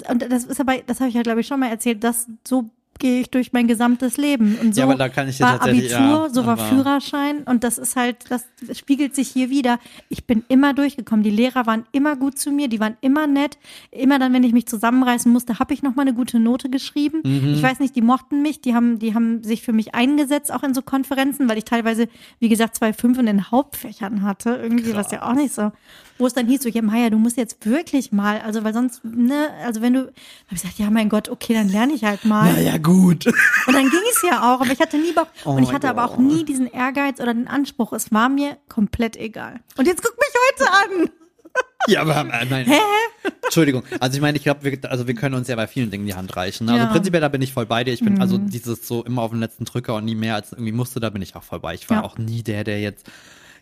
und das ist aber, das habe ich ja glaube ich schon mal erzählt, dass so gehe ich durch mein gesamtes Leben und so Ja, aber da kann ich war Abitur, ja, so war Führerschein und das ist halt, das spiegelt sich hier wieder. Ich bin immer durchgekommen. Die Lehrer waren immer gut zu mir, die waren immer nett. Immer dann, wenn ich mich zusammenreißen musste, habe ich noch mal eine gute Note geschrieben. Mhm. Ich weiß nicht, die mochten mich, die haben, die haben sich für mich eingesetzt, auch in so Konferenzen, weil ich teilweise, wie gesagt, zwei Fünf in den Hauptfächern hatte, irgendwie, was ja auch nicht so. Wo es dann hieß, so, ja, Maya, du musst jetzt wirklich mal, also, weil sonst, ne, also wenn du, habe ich gesagt, ja, mein Gott, okay, dann lerne ich halt mal. Naja, gut. Und dann ging es ja auch, aber ich hatte nie Bock. Oh und ich hatte aber auch nie diesen Ehrgeiz oder den Anspruch. Es war mir komplett egal. Und jetzt guck mich heute an. Ja, aber äh, nein. Entschuldigung. Also ich meine, ich glaube, wir, also wir können uns ja bei vielen Dingen die Hand reichen. Also Ja. Mhm. prinzipiell, da bin ich voll bei dir. Ich bin also dieses so immer auf den letzten Drücker und nie mehr als irgendwie musste, da bin ich auch voll bei. Ich war Ja. auch nie der, der jetzt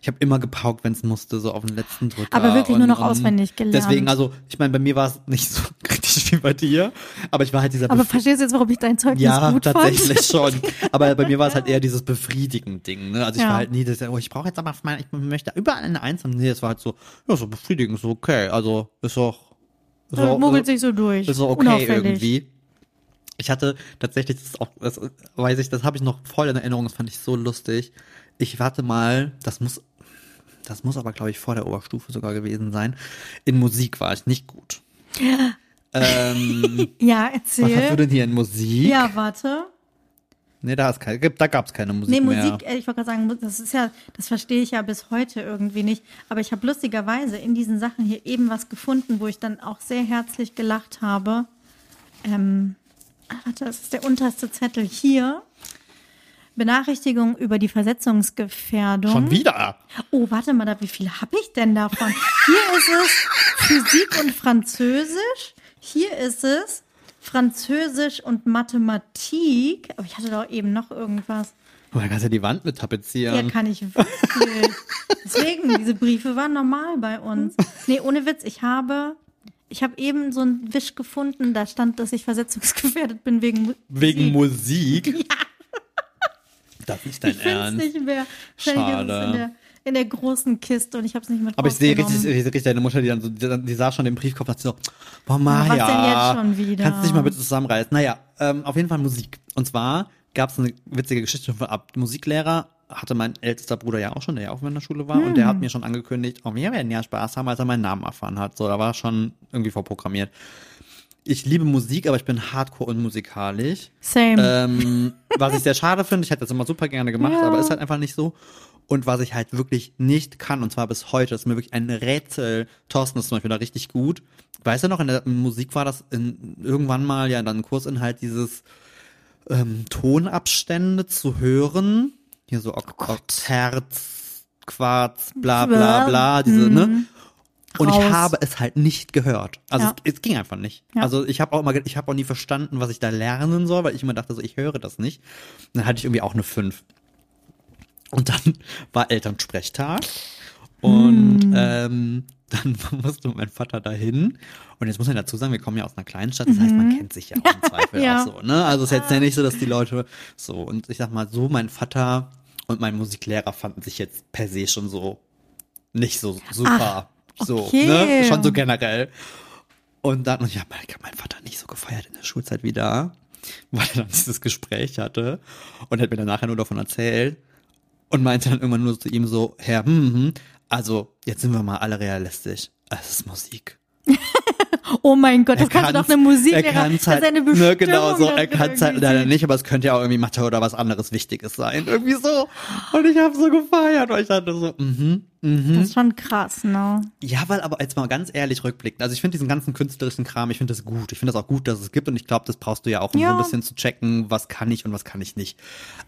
ich habe immer gepaukt, wenn es musste, so auf den letzten Drücker. Aber wirklich nur noch auswendig gelernt. Deswegen, also ich meine, bei mir war es nicht so kritisch wie bei dir, aber ich war halt dieser Aber Bef- verstehst du jetzt, warum ich dein Zeugnis ja, gut tatsächlich fand? schon. Aber bei mir war es halt eher dieses befriedigend Ding. Ne? Also ich Ja. war halt nie, das, oh, ich brauche jetzt aber, mein, ich möchte überall eine Eins. Und nee, es war halt so, ja, so befriedigend, so okay. Also ist doch, ist Das doch, mogelt sich so durch. ist doch okay Unauffällig. irgendwie. Ich hatte tatsächlich, das ist auch, das weiß ich, das habe ich noch voll in Erinnerung, das fand ich so lustig. Ich warte mal, das muss, das muss aber, glaube ich, vor der Oberstufe sogar gewesen sein. In Musik war ich nicht gut. ähm, Ja, was hast du erzähl. denn hier in Musik? Ja, warte. Nee, da, da gab es keine Musik Nee, mehr. Musik, äh, ich wollte gerade sagen, das ist ja, das verstehe ich ja bis heute irgendwie nicht. Aber ich habe lustigerweise in diesen Sachen hier eben was gefunden, wo ich dann auch sehr herzlich gelacht habe. Ähm, ah, warte, das ist der unterste Zettel hier. Benachrichtigung über die Versetzungsgefährdung. Schon wieder? Oh, warte mal, da, wie viel habe ich denn davon? Hier ist es Physik und Französisch. Hier ist es Französisch und Mathematik. Aber ich hatte doch eben noch irgendwas. Oh, da kannst du ja die Wand mit Ja, tapezieren. kann ich wirklich. Deswegen, diese Briefe waren normal bei uns. Nee, ohne Witz, ich habe, ich habe eben so einen Wisch gefunden, da stand, dass ich versetzungsgefährdet bin wegen Mu- Wegen Musik. Musik? Das ist dein Ich finde es Ernst. nicht mehr. Schade. in der, in der großen Kiste und ich habe es nicht mit Aber ich sehe richtig, ich richtig deine Mutter, die dann so, die, sah schon den Briefkopf und hat so, boah, Maja. was denn jetzt schon wieder? Kannst du dich mal bitte zusammenreißen? Naja, ähm, auf jeden Fall Musik. Und zwar gab es eine witzige Geschichte von ab Musiklehrer, hatte mein ältester Bruder ja auch schon, der ja auch in der Schule war, und der hat Hm. mir schon angekündigt, oh, wir werden ja Spaß haben, als er meinen Namen erfahren hat. So, da war schon irgendwie vorprogrammiert. Ich liebe Musik, aber ich bin hardcore unmusikalisch. Same. Ähm, was ich sehr schade finde, ich hätte das immer super gerne gemacht, Ja. aber ist halt einfach nicht so. Und was ich halt wirklich nicht kann, und zwar bis heute, ist mir wirklich ein Rätsel. Thorsten ist zum Beispiel da richtig gut. Weißt du noch, in der Musik war das in, irgendwann mal ja dann Kursinhalt dieses ähm, Tonabstände zu hören. Hier so Ok Ok Herz, Quarz, bla bla bla, diese, ne? Und ich Raus. habe es halt nicht gehört. Also Ja. es, es ging einfach nicht. Ja. Also ich habe auch mal, ge- ich habe auch nie verstanden, was ich da lernen soll, weil ich immer dachte, so ich höre das nicht. Und dann hatte ich irgendwie auch eine 5. Und dann war Elternsprechtag. Und Hm. ähm, dann musste mein Vater dahin. Und jetzt muss man dazu sagen, wir kommen ja aus einer kleinen Stadt, das heißt, man kennt sich ja auch im Zweifel Mhm. Ja. auch so. Ne? Also es ist jetzt ja nicht so, dass die Leute so, und ich sag mal so, mein Vater und mein Musiklehrer fanden sich jetzt per se schon so nicht so super. So, okay. ne? Schon so generell. Und dann, und ich habe mein Vater nicht so gefeiert in der Schulzeit wieder, weil er dann dieses Gespräch hatte und hat mir dann nachher nur davon erzählt und meinte dann irgendwann nur zu ihm so, Herr, hm, hm, also jetzt sind wir mal alle realistisch. Es ist Musik. Oh mein Gott, das Er kannst du doch eine Musiklehrer. Er kann das halt, ist eine ne, Bestimmung. genau so, er kann es halt leider nicht, aber es könnte ja auch irgendwie Mathe oder was anderes Wichtiges sein. Irgendwie so. Und ich habe so gefeiert, weil ich dachte so, mhm, mhm. Das ist schon krass, ne? Ja, weil aber jetzt mal ganz ehrlich rückblickend, also ich finde diesen ganzen künstlerischen Kram, ich finde das gut. Ich finde das auch gut, dass es gibt und ich glaube, das brauchst du ja auch, um so Ja. ein bisschen zu checken, was kann ich und was kann ich nicht.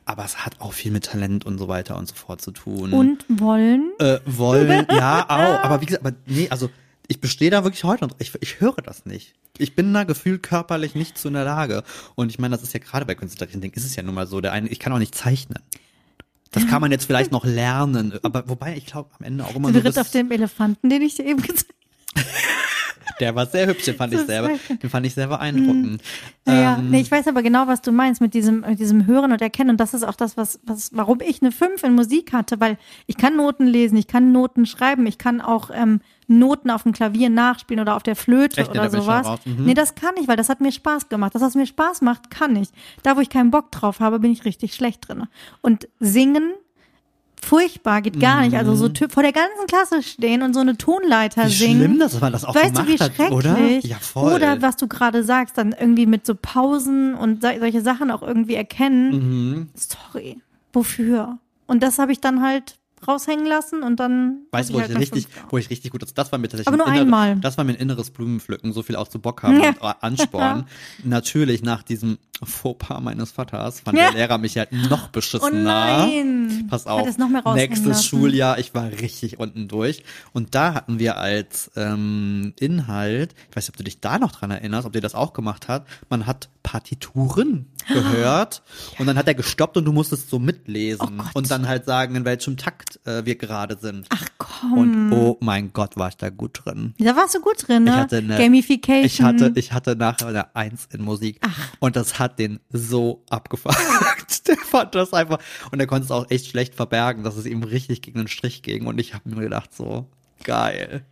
Aber es hat auch viel mit Talent und so weiter und so fort zu tun. Und wollen? äh, wollen, ja, auch. Aber wie gesagt, aber nee, also ich bestehe da wirklich heute und ich, ich höre das nicht. Ich bin da gefühlt körperlich nicht zu in der Lage. Und ich meine, das ist ja gerade bei künstlerischen Dingen, ist es ja nun mal so. Der eine, ich kann auch nicht zeichnen. Das kann man jetzt vielleicht noch lernen, aber wobei ich glaube am Ende auch immer so, ritt das, auf dem Elefanten, den ich dir eben gezeigt der war sehr hübsch, den fand ich selber, den fand ich sehr beeindruckend. Ja, Ähm, nee, ich weiß aber genau, was du meinst mit diesem, mit diesem Hören und Erkennen. Und das ist auch das, was, was, warum ich eine 5 in Musik hatte, weil ich kann Noten lesen, ich kann Noten schreiben, ich kann auch ähm, Noten auf dem Klavier nachspielen oder auf der Flöte Echt? Oder sowas. Mhm. Nee, das kann ich, weil das hat mir Spaß gemacht. Das, was mir Spaß macht, kann ich. Da, wo ich keinen Bock drauf habe, bin ich richtig schlecht drin. Und singen, furchtbar, geht gar nicht. Also so Typ vor der ganzen Klasse stehen und so eine Tonleiter Mhm. wie singen. schlimm, dass man das auch Weißt gemacht du, wie hat, schrecklich? oder? Ja, voll. Oder was du gerade sagst, dann irgendwie mit so Pausen und so, solche Sachen auch irgendwie erkennen. Mhm. Sorry, wofür? Und das habe ich dann halt raushängen lassen und dann. Weißt du, wo ich halt richtig, eine fünf wo ich richtig gut, das, das war mir tatsächlich Aber nur ein innere- einmal. das war mir ein inneres Blumenpflücken, so viel auch zu Bock haben Ja. und Ansporn. Natürlich nach diesem Fauxpas meines Vaters fand Ja. der Lehrer mich halt noch Oh beschissener. nein! Pass auf, nächstes lassen. Schuljahr, ich war richtig unten durch. Und da hatten wir als ähm, Inhalt, ich weiß nicht, ob du dich da noch dran erinnerst, ob dir das auch gemacht hat, man hat Partituren gehört und dann hat er gestoppt und du musstest so mitlesen Oh und dann halt sagen, in welchem Takt äh, wir gerade sind. Ach komm. Und oh mein Gott, war ich da gut drin. da warst du gut drin, ne? Ich hatte eine, Gamification. Ich hatte, ich hatte nachher eine Eins in Musik. Und das hat den so abgefuckt. Der fand das einfach. Und er konnte es auch echt schlecht verbergen, dass es ihm richtig gegen den Strich ging. Und ich habe mir gedacht, so, geil.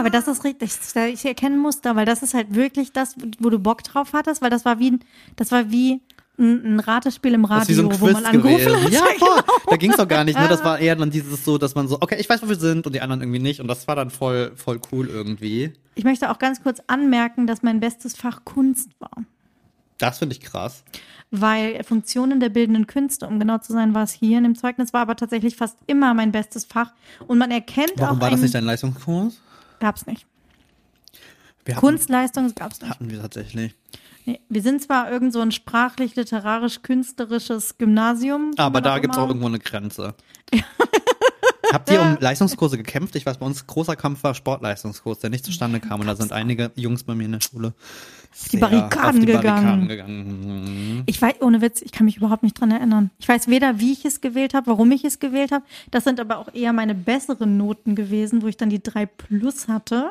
Aber das ist richtig, ich erkenne Muster, weil das ist halt wirklich das, wo du Bock drauf hattest, weil das war wie, ein- das war wie ein, ein Ratespiel im Radio, so wo man angerufen hat. Ja, voll. Da ging es doch gar nicht. Ne? Das war eher dann dieses so, dass man so, okay, ich weiß, wo wir sind und die anderen irgendwie nicht. Und das war dann voll, voll cool irgendwie. Ich möchte auch ganz kurz anmerken, dass mein bestes Fach Kunst war. Das finde ich krass. Weil Funktionen der bildenden Künste, um genau zu sein, war es hier in dem Zeugnis, war aber tatsächlich fast immer mein bestes Fach. Und man erkennt Warum auch war das nicht dein Leistungskurs? Gab's nicht. Wir hatten, Kunstleistung gab's nicht. hatten wir tatsächlich. Nee, wir sind zwar irgend so ein sprachlich-literarisch-künstlerisches Gymnasium. Aber wie man da gibt's auch immer- irgendwo eine Grenze. Habt ihr um Leistungskurse gekämpft? Ich weiß, bei uns großer Kampf war Sportleistungskurs, der nicht zustande kam. Und da sind einige Jungs bei mir in der Schule die sehr Barrikaden auf die gegangen. Barrikaden gegangen. Ich weiß, ohne Witz, ich kann mich überhaupt nicht dran erinnern. Ich weiß weder, wie ich es gewählt habe, warum ich es gewählt habe. Das sind aber auch eher meine besseren Noten gewesen, wo ich dann die 3 plus hatte.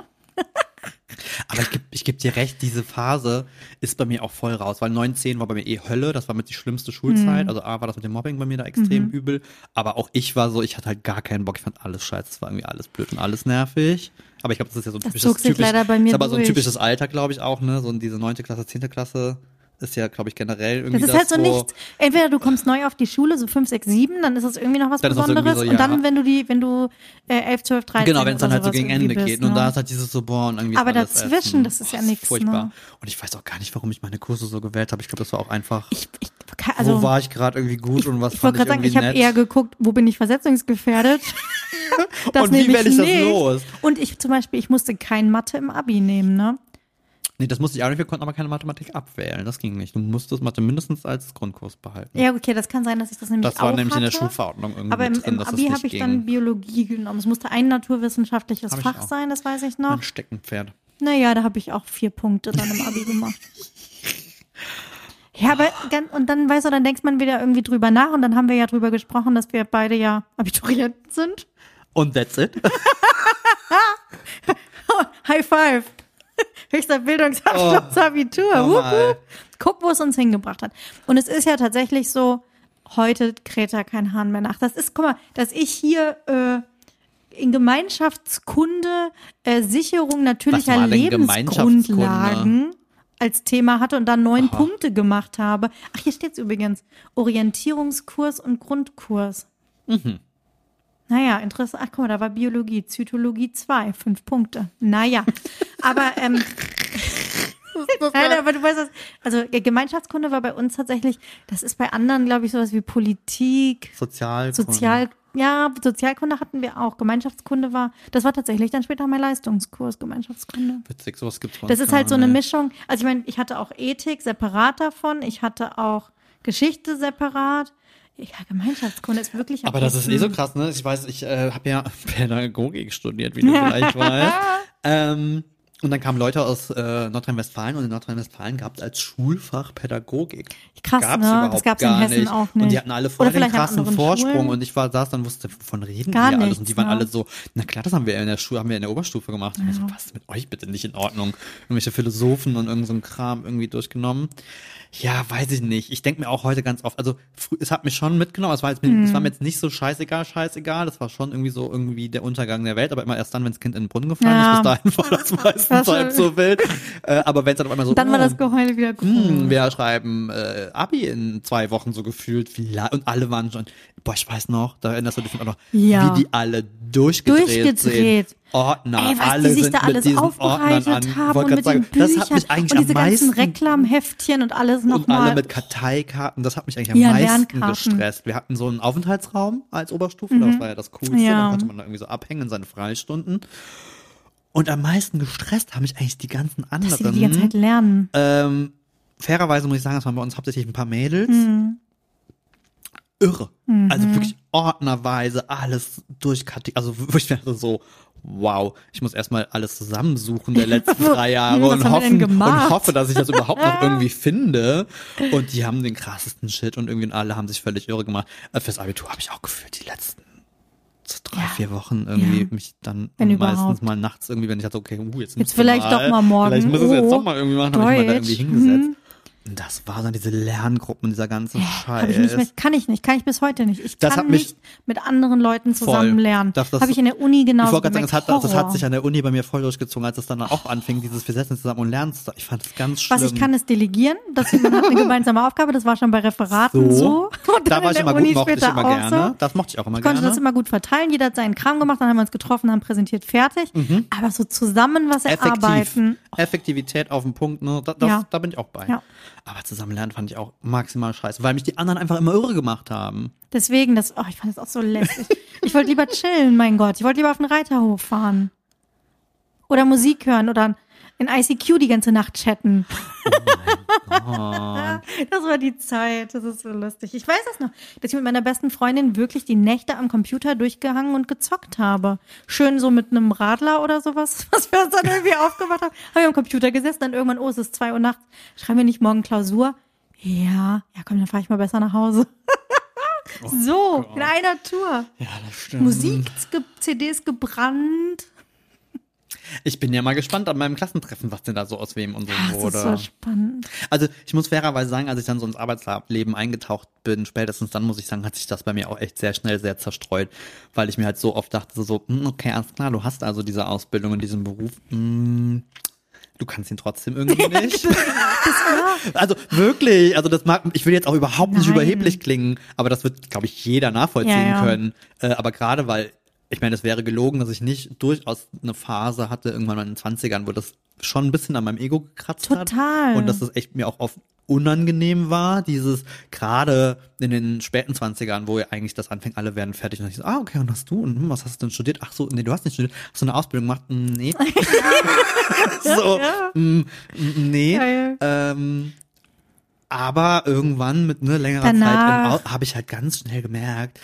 Aber ich geb, ich geb dir recht, diese Phase ist bei mir auch voll raus, weil 9, 10 war bei mir eh Hölle, das war mit die schlimmste Schulzeit. Mhm. Also A war das mit dem Mobbing bei mir da extrem übel, aber auch ich war so, ich hatte halt gar keinen Bock, ich fand alles scheiße, es war irgendwie alles blöd und alles nervig. Aber ich glaube, das ist ja so ein Das typisches, typisch, leider bei mir ist aber so ein durch. typisches Alter, glaube ich auch, ne, so diese neunte Klasse, zehnte Klasse ist ja, glaube ich, generell irgendwie Das ist halt so nichts. Entweder du kommst neu auf die Schule, so 5, 6, 7, dann ist das irgendwie noch was Dann Besonderes. so, und dann, ja. wenn du die, wenn du äh, 11, 12, 13 Genau, wenn es dann halt so gegen Ende bist, geht. Und ne? da ist halt dieses so, boah, und irgendwie Aber alles dazwischen, das ist ja Boah, nix, Furchtbar. ne? Und ich weiß auch gar nicht, warum ich meine Kurse so gewählt habe. Ich glaube, das war auch einfach, Ich, ich, also, wo war ich gerade irgendwie gut und was ich fand ich gerade sagen, irgendwie ich habe eher geguckt, wo bin ich versetzungsgefährdet. Und wie werde ich das nicht. los? Und ich zum Beispiel, ich musste kein Mathe im Abi nehmen, ne? Nee, das musste ich auch nicht. Wir konnten aber keine Mathematik abwählen. Das ging nicht. Du musstest Mathe mindestens als Grundkurs behalten. Ja, okay, das kann sein, dass ich das nämlich das war auch nämlich in der hatte. Schulverordnung irgendwie Aber im, drin, im Abi habe ich ging. dann Biologie genommen. Es musste ein naturwissenschaftliches Hab Fach sein, das weiß ich noch. Ein Steckenpferd. Naja, da habe ich auch vier Punkte dann im Abi gemacht. Ja, aber dann, und dann weißt du, dann denkt man wieder irgendwie drüber nach und dann haben wir ja drüber gesprochen, dass wir beide ja Abiturienten sind. Und that's it. High five. Höchster Bildungsabschluss Abitur. Oh, mal. wupp. Guck, wo es uns hingebracht hat. Und es ist ja tatsächlich so, heute kräht da kein Hahn mehr nach. Das ist, guck mal, dass ich hier äh, in Gemeinschaftskunde äh, Sicherung natürlicher Lebensgrundlagen als Thema hatte und dann neun Aha. Punkte gemacht habe. Ach, hier steht's übrigens. Orientierungskurs und Grundkurs. Mhm. Naja, interessant. Ach, guck mal, da war Biologie, Zytologie 2, fünf Punkte. Naja, aber, ähm, Nein, aber du weißt das, also Gemeinschaftskunde war bei uns tatsächlich, das ist bei anderen, glaube ich, sowas wie Politik, Sozial. Sozial, ja, Sozialkunde hatten wir auch. Gemeinschaftskunde war, das war tatsächlich dann später mein Leistungskurs, Gemeinschaftskunde. Witzig, sowas gibt's bei Das ist halt so eine. Mischung. Also ich meine, ich hatte auch Ethik separat davon, ich hatte auch Geschichte separat. Ja, Gemeinschaftskunde ist wirklich. Aber das ist eh so krass, ne? Ich weiß, ich äh, habe ja Pädagogik studiert, wie du vielleicht weißt. Ähm, und dann kamen Leute aus äh, Nordrhein-Westfalen und in Nordrhein-Westfalen gab es als Schulfach Pädagogik. Krass, Gab's ne? überhaupt Das gab's in gar Hessen nicht. auch Und nicht. die hatten alle voll Oder den krassen Vorsprung Schulen. und ich war saß dann wusste, wovon reden Gar die alles? nichts, Und die waren ne? alle so, na klar, das haben wir in der Schule, haben wir in der Oberstufe gemacht. Und ich so, was ist mit euch bitte nicht in Ordnung? Irgendwelche Philosophen und irgend so ein Kram irgendwie durchgenommen. Ja, weiß ich nicht. Ich denke mir auch heute ganz oft, also es hat mich schon mitgenommen, es war, jetzt, Mhm. es war mir jetzt nicht so scheißegal, scheißegal. Das war schon irgendwie so irgendwie der Untergang der Welt, aber immer erst dann, wenn das Kind in den Brunnen gefallen Ja. ist, bis dahin war das meistens War halb so wild. Äh, aber wenn es dann auf einmal so, Dann war oh, das Geheul wieder cool. hm, wir schreiben äh, Abi in zwei Wochen so gefühlt. Und alle waren schon, boah, ich weiß noch, da erinnerst du dich auch noch, Ja. wie die alle durchgedreht, Durchgedreht. sind. Ordner, Ey, was alle die sich sind da alles aufbereitet Ordnern an. haben Wollte und mit sagen, den Büchern das hat mich eigentlich und diese am meisten ganzen Reklamheftchen und alles und alle nochmal. mit Karteikarten, das hat mich eigentlich am Ja, meisten gestresst. Wir hatten so einen Aufenthaltsraum als Oberstufe, das war ja das Coolste, Mhm. Ja. da konnte man da irgendwie so abhängen in seine Freistunden. Und am meisten gestresst haben mich eigentlich die ganzen anderen. Dass sie die ganze Zeit lernen. Ähm, fairerweise muss ich sagen, das waren bei uns hauptsächlich ein paar Mädels. Mhm. Irre. Also wirklich ordnerweise alles durchkategorisiert. Also wirklich so, wow, ich muss erstmal alles zusammensuchen der letzten drei Jahre Was und hoffen und hoffe, dass ich das überhaupt noch irgendwie finde. Und die haben den krassesten Shit und irgendwie alle haben sich völlig irre gemacht. Äh, Fürs Abitur habe ich auch gefühlt die letzten drei, Ja. vier Wochen irgendwie Ja. mich dann Wenn meistens überhaupt. mal nachts irgendwie, wenn ich dachte, okay, uh, jetzt, Jetzt vielleicht doch mal morgen. Vielleicht muss ich es jetzt Oh, doch mal irgendwie machen, habe ich mal da irgendwie hingesetzt. Mhm. Das war dann diese Lerngruppen, dieser ganze Scheiß. Hab ich nicht mehr, kann ich nicht, kann ich bis heute nicht. Ich Das kann nicht mit anderen Leuten zusammen Voll. lernen. Das- das- Habe ich in der Uni genauso ich wollte gerade sagen, das hat, das hat sich an der Uni bei mir voll durchgezogen, als es dann auch anfing, dieses Wir setzen zusammen und lernen zusammen. Ich fand es ganz schlimm. Was ich kann, ist delegieren. Das man hat eine gemeinsame Aufgabe. Das war schon bei Referaten so. Und Da war ich immer Uni gut, mochte ich immer auch gerne. So. Das mochte ich auch immer Ich konnte gerne. das immer gut verteilen. Jeder hat seinen Kram gemacht, dann haben wir uns getroffen, haben präsentiert, fertig. Aber so zusammen was Mhm. Effektiv. erarbeiten. Effektivität auf den Punkt, ne? Da, das, Ja. da bin ich auch bei. Ja. Aber zusammen lernen fand ich auch maximal scheiße, weil mich die anderen einfach immer irre gemacht haben. Deswegen, das, oh, ich fand das auch so lästig. ich wollte lieber chillen, mein Gott. Ich wollte lieber auf den Reiterhof fahren. Oder Musik hören oder in ICQ die ganze Nacht chatten. Das war die Zeit. Das ist so lustig. Ich weiß das noch, dass ich mit meiner besten Freundin wirklich die Nächte am Computer durchgehangen und gezockt habe. Schön so mit einem Radler oder sowas, was wir uns dann irgendwie aufgemacht haben. Haben wir am Computer gesessen, dann irgendwann, oh, es ist zwei Uhr nachts. Schreiben wir nicht morgen Klausur? Ja, ja, komm, dann fahre ich mal besser nach Hause. so, in einer Tour. Ja, das stimmt. Musik, CDs gebrannt. Ich bin ja mal gespannt an meinem Klassentreffen, was denn da so aus wem und so Ach, das ist wurde. so spannend. Also ich muss fairerweise sagen, als ich dann so ins Arbeitsleben eingetaucht bin, spätestens dann muss ich sagen, hat sich das bei mir auch echt sehr schnell sehr zerstreut, weil ich mir halt so oft dachte, so, hm, okay, alles klar, du hast also diese Ausbildung in diesem Beruf, hm, du kannst ihn trotzdem irgendwie nicht. also wirklich, also das mag, ich will jetzt auch überhaupt nicht Nein. überheblich klingen, aber das wird, glaube ich, jeder nachvollziehen Ja, ja. können. Äh, aber gerade weil, ich meine, es wäre gelogen, dass ich nicht durchaus eine Phase hatte, irgendwann in den 20ern, wo das schon ein bisschen an meinem Ego gekratzt hat. Total. Und dass das echt mir auch oft unangenehm war, dieses gerade in den späten 20ern, wo ja eigentlich das anfängt, alle werden fertig und ich so, ah, okay, und hast du? Und hm, was hast du denn studiert? Ach so, nee, du hast nicht studiert. Hast du eine Ausbildung gemacht? Nee. so, Ja. hm, hm, nee. Geil. Ähm, aber irgendwann mit ne, längerer Danach. Zeit habe ich halt ganz schnell gemerkt,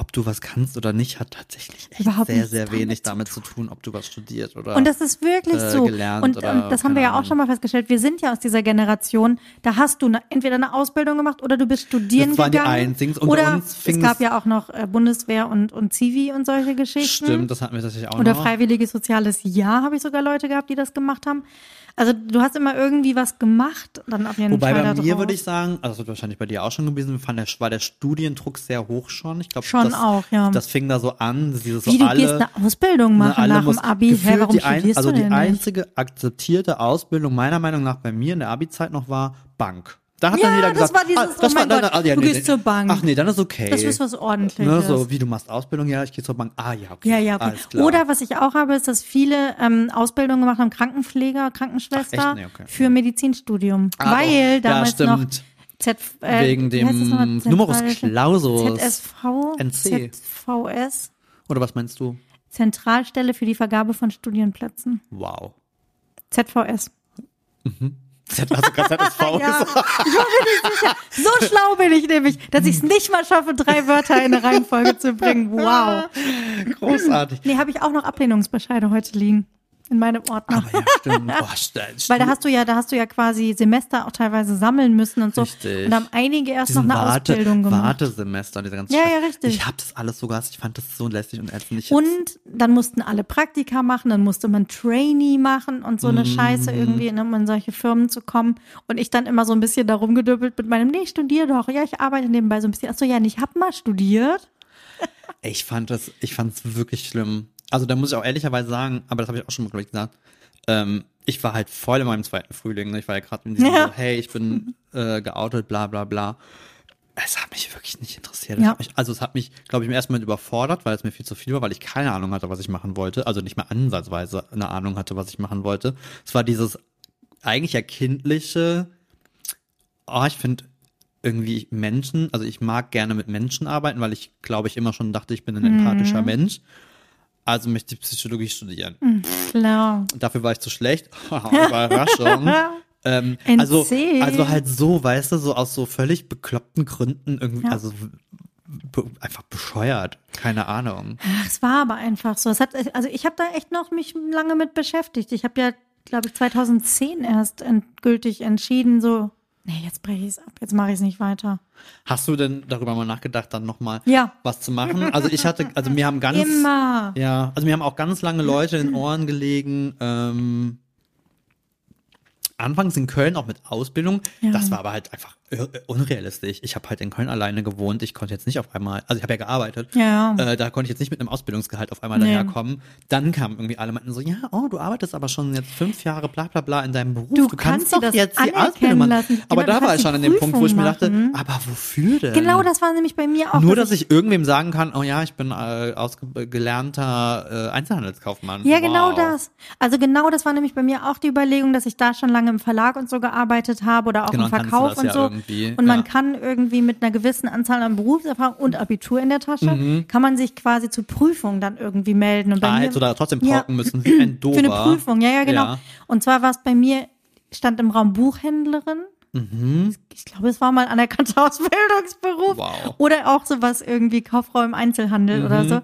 ob du was kannst oder nicht, hat tatsächlich echt Überhaupt sehr, sehr wenig damit zu tun, ob du was studiert oder. Und das ist wirklich äh, so. gelernt und, oder und das haben wir ja auch schon mal festgestellt. Wir sind ja aus dieser Generation, da hast du eine, entweder eine Ausbildung gemacht oder du bist studieren Das waren die gegangen. einzigen. Und bei oder uns es gab ja auch noch äh, Bundeswehr und, und Zivi und solche Geschichten. Stimmt, das hatten wir tatsächlich auch Oder noch. freiwilliges soziales Jahr habe ich sogar Leute gehabt, die das gemacht haben. Also du hast immer irgendwie was gemacht, dann auf jeden Wobei Fall. bei da mir drauf. würde ich sagen, also das wird wahrscheinlich bei dir auch schon gewesen, fand der, war der Studiendruck sehr hoch schon. Ich glaube, Schon das, auch, ja. Das fing da so an, dieses Wie, so du alle, gehst eine Ausbildung ne, machen alle nach dem Abi. Hä, gefühlt warum die ein, Also die einzige akzeptierte Ausbildung meiner Meinung nach bei mir in der Abi-Zeit noch war Bank. Da hat Ja, dann jeder das gesagt, war dieses, ah, das oh war mein dann, Gott, ah, ja, du nee, gehst nee. zur Bank. Ach nee, dann ist okay. Das ist was ordentliches. ne, so wie du machst Ausbildung, ja, ich gehe zur Bank. Ah ja, okay. Ja, ja, okay. Alles klar. Oder was ich auch habe, ist, dass viele ähm, Ausbildungen gemacht haben, Krankenpfleger, Krankenschwester Ach, echt? Nee, okay. für Medizinstudium. Ah, Weil oh, ja, damals noch stimmt. Z, äh, Wegen das dem Numerus Clausus. ZSV, NC. ZVS, Oder was meinst du? Zentralstelle für die Vergabe von Studienplätzen. Wow. ZVS. Z- Hast du gerade ZSV Ja, gesagt? ich war mir nicht sicher. So schlau bin ich nämlich, dass ich es nicht mal schaffe, drei Wörter in eine Reihenfolge zu bringen. Wow. Großartig. Nee, habe ich auch noch Ablehnungsbescheide heute liegen. In meinem Ordner. Aber ja, stimmt. Oh, st- Weil da hast du ja, da hast du ja quasi Semester auch teilweise sammeln müssen und so. Richtig. Und haben einige erst noch diesen eine Warte, Ausbildung gemacht. Wartesemester, dieser ganze Ja, Scheiß. ja, richtig. Ich habe das alles so gehasst. Ich fand das so lästig und ätzend. Und dann mussten alle Praktika machen, dann musste man Trainee machen und so eine Scheiße Mhm. irgendwie, um in solche Firmen zu kommen. Und ich dann immer so ein bisschen da rumgedüppelt mit meinem, nee, ich studiere doch. Ja, ich arbeite nebenbei so ein bisschen. Ach so, ja, ich hab mal studiert. Ich fand das, ich fand es wirklich schlimm. Also da muss ich auch ehrlicherweise sagen, aber das habe ich auch schon mal glaub ich, gesagt. Ähm, ich war halt voll in meinem zweiten Frühling. Ne? Ich war ja gerade in diesem Ja. so, hey, ich bin äh, geoutet, bla bla bla. Es hat mich wirklich nicht interessiert. Es Ja. Mich, also es hat mich, glaube ich, im ersten Moment überfordert, weil es mir viel zu viel war, weil ich keine Ahnung hatte, was ich machen wollte. Also nicht mal ansatzweise eine Ahnung hatte, was ich machen wollte. Es war dieses eigentlich ja kindliche, oh, ich finde irgendwie Menschen, also ich mag gerne mit Menschen arbeiten, weil ich glaube ich immer schon dachte, ich bin ein empathischer Mensch. Also möchte ich Psychologie studieren. Klar. Dafür war ich zu schlecht. Überraschung. ähm, also, also halt so, weißt du, so aus so völlig bekloppten Gründen irgendwie, Ja. also be einfach bescheuert. Keine Ahnung. Ach, es war aber einfach so. Es hat, also ich habe da echt noch mich lange mit beschäftigt. Ich habe ja, glaube ich, 2010 erst endgültig entschieden, so, nee, jetzt breche ich es ab, jetzt mache ich es nicht weiter. Hast du denn darüber mal nachgedacht, dann nochmal Ja. was zu machen? Also ich hatte, also mir haben ganz Immer. Ja, also mir haben auch ganz lange Leute in Ohren gelegen. Ähm, anfangs in Köln auch mit Ausbildung. Ja. Das war aber halt einfach unrealistisch. Ich habe halt in Köln alleine gewohnt. Ich konnte jetzt nicht auf einmal, also ich habe ja gearbeitet. Ja. Äh, da konnte ich jetzt nicht mit einem Ausbildungsgehalt auf einmal Nee. daherkommen. Dann kamen irgendwie alle meinten so, ja, oh, du arbeitest aber schon jetzt fünf Jahre bla bla bla in deinem Beruf. Du Du, kannst kannst doch das jetzt die Ausbildung machen. lassen. Aber Genau, da war ich schon an dem Punkt, wo ich mir dachte, Prüfung aber wofür denn? Genau, das war nämlich bei mir auch. Nur, dass ich irgendwem sagen kann, oh ja, ich bin äh, ausgelernter äh, Einzelhandelskaufmann. Ja, genau wow. das. Also genau das war nämlich bei mir auch die Überlegung, dass ich da schon lange im Verlag und so gearbeitet habe oder auch Genau, im Verkauf du das und ja so. Irgendwie, und man ja. kann irgendwie mit einer gewissen Anzahl an Berufserfahrung und Abitur in der Tasche, Mhm. kann man sich quasi zur Prüfung dann irgendwie melden. Und bei Ah, mir, hättest du da trotzdem Ja. talken müssen, wie ein Dover. Für eine Prüfung, ja, ja, genau. Ja. Und zwar war es bei mir, stand im Raum Buchhändlerin. Mhm. Ich glaube, es war mal ein anerkannter Ausbildungsberuf. Wow. Mhm. Oder auch sowas irgendwie Kauffrau im Einzelhandel oder so.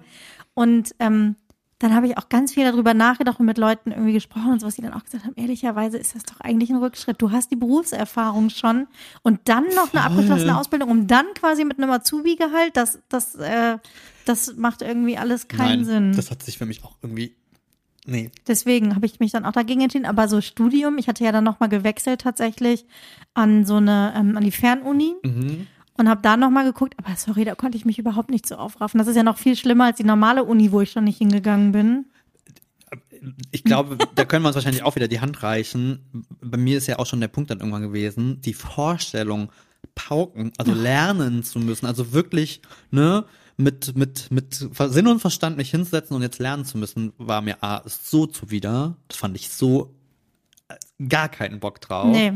Und ähm, dann habe ich auch ganz viel darüber nachgedacht und mit Leuten irgendwie gesprochen und sowas, die dann auch gesagt haben, ehrlicherweise ist das doch eigentlich ein Rückschritt. Du hast die Berufserfahrung schon und dann noch eine abgeschlossene Ausbildung, um dann quasi mit einem Azubi-Gehalt, das, das, äh, das macht irgendwie alles keinen Nein, Sinn. das hat sich für mich auch irgendwie, nee. Deswegen habe ich mich dann auch dagegen entschieden. Aber so Studium, ich hatte ja dann nochmal gewechselt tatsächlich an so eine, ähm, an die Fernuni Mhm. Und habe da nochmal geguckt. Aber sorry, da konnte ich mich überhaupt nicht so aufraffen. Das ist ja noch viel schlimmer als die normale Uni, wo ich schon nicht hingegangen bin. Ich glaube, da können wir uns wahrscheinlich auch wieder die Hand reichen. Bei mir ist ja auch schon der Punkt dann irgendwann gewesen, die Vorstellung, pauken, also lernen zu müssen, also wirklich, ne, mit, mit, mit Sinn und Verstand mich hinsetzen und jetzt lernen zu müssen, war mir A, so zuwider. Das fand ich so äh, gar keinen Bock drauf. Nee.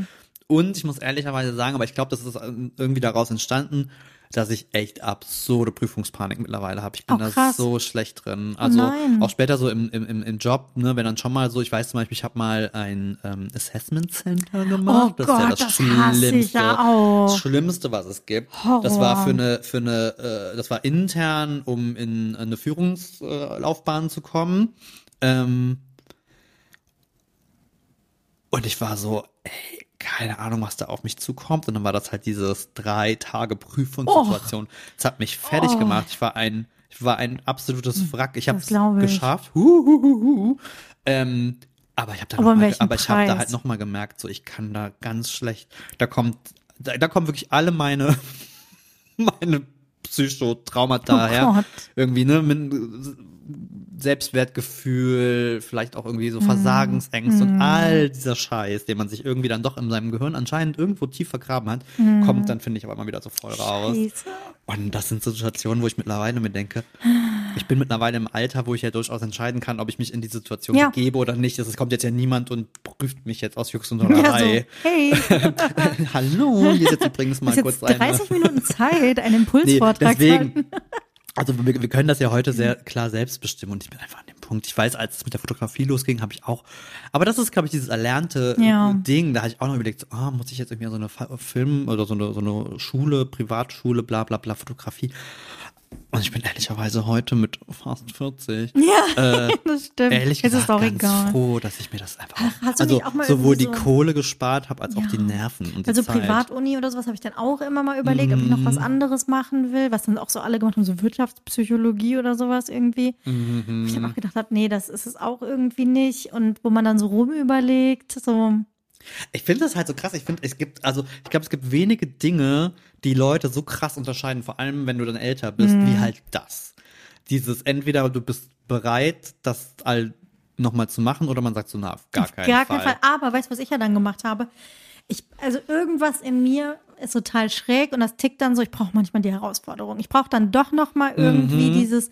Und ich muss ehrlicherweise sagen, aber ich glaube, das ist irgendwie daraus entstanden, dass ich echt absurde Prüfungspanik mittlerweile habe. Ich bin Oh, da so schlecht drin. Also nein. auch später so im, im, im, Job, ne, wenn dann schon mal so, ich weiß zum Beispiel, ich habe mal ein ähm, Assessment Center gemacht. Oh das ist ja Gott, das, das Schlimmste, ja das Schlimmste, was es gibt. Horror. Das war für eine, für eine, äh, das war intern, um in eine Führungslaufbahn zu kommen. Ähm, und ich war so, ey, keine Ahnung, was da auf mich zukommt. Und dann war das halt dieses drei Tage Prüfungssituation. Das hat mich fertig Oh. gemacht. Ich war ein, ich war ein absolutes Wrack. Ich habe es geschafft. Hu, hu, hu, hu. Ähm, aber ich habe da mal, aber ich habe da halt noch mal gemerkt, so ich kann da ganz schlecht. Da kommt, da, da kommen wirklich alle meine meine Psychotraumata Oh her. Irgendwie, ne, mit Selbstwertgefühl, vielleicht auch irgendwie Mhm. so Versagensängste und all dieser Scheiß, den man sich irgendwie dann doch in seinem Gehirn anscheinend irgendwo tief vergraben hat, Mhm. kommt dann, finde ich, aber immer wieder so voll raus. Scheiße. Und das sind so Situationen, wo ich mittlerweile mir denke, ich bin mittlerweile im Alter, wo ich ja durchaus entscheiden kann, ob ich mich in die Situation Ja. begebe oder nicht. Es kommt jetzt ja niemand und prüft mich jetzt aus Jux und Ja, so, Dollerei. hey, Hallo, hier ist jetzt übrigens mal kurz jetzt eine. 30 Minuten Zeit, einen Impulsvortrag zu nee, deswegen, also wir, wir können das ja heute sehr klar selbst bestimmen und ich bin einfach an dem Punkt. Ich weiß, als es mit der Fotografie losging, habe ich auch, aber das ist, glaube ich, dieses erlernte Ja. Ding. Da habe ich auch noch überlegt, so, ah, muss ich jetzt irgendwie an so eine Film oder so eine, so eine Schule, Privatschule, bla bla bla, Fotografie. Und ich bin ehrlicherweise heute mit fast 40 Ja, das stimmt. ehrlich es gesagt ist auch ganz egal. froh, dass ich mir das einfach Ach, hast du also auch mal sowohl die so- Kohle gespart habe als auch Ja. die Nerven und die Also Zeit. Privatuni oder sowas habe ich dann auch immer mal überlegt, ob ich noch was Mhm. anderes machen will, was dann auch so alle gemacht haben, so Wirtschaftspsychologie oder sowas irgendwie. Mhm. Ich habe auch gedacht, hab, nee, das ist es auch irgendwie nicht. Und wo man dann so rumüberlegt, so, Ich finde das halt so krass. Ich finde, es gibt, also ich glaube, es gibt wenige Dinge, die Leute so krass unterscheiden, vor allem wenn du dann älter bist, Mhm. wie halt das. Dieses entweder du bist bereit, das all nochmal zu machen, oder man sagt so, na, auf gar keinen gar Fall. keinen Fall. Aber weißt du, was ich ja dann gemacht habe? Ich, also irgendwas in mir ist total schräg und das tickt dann so, ich brauche manchmal die Herausforderung. Ich brauche dann doch noch mal irgendwie Mhm. dieses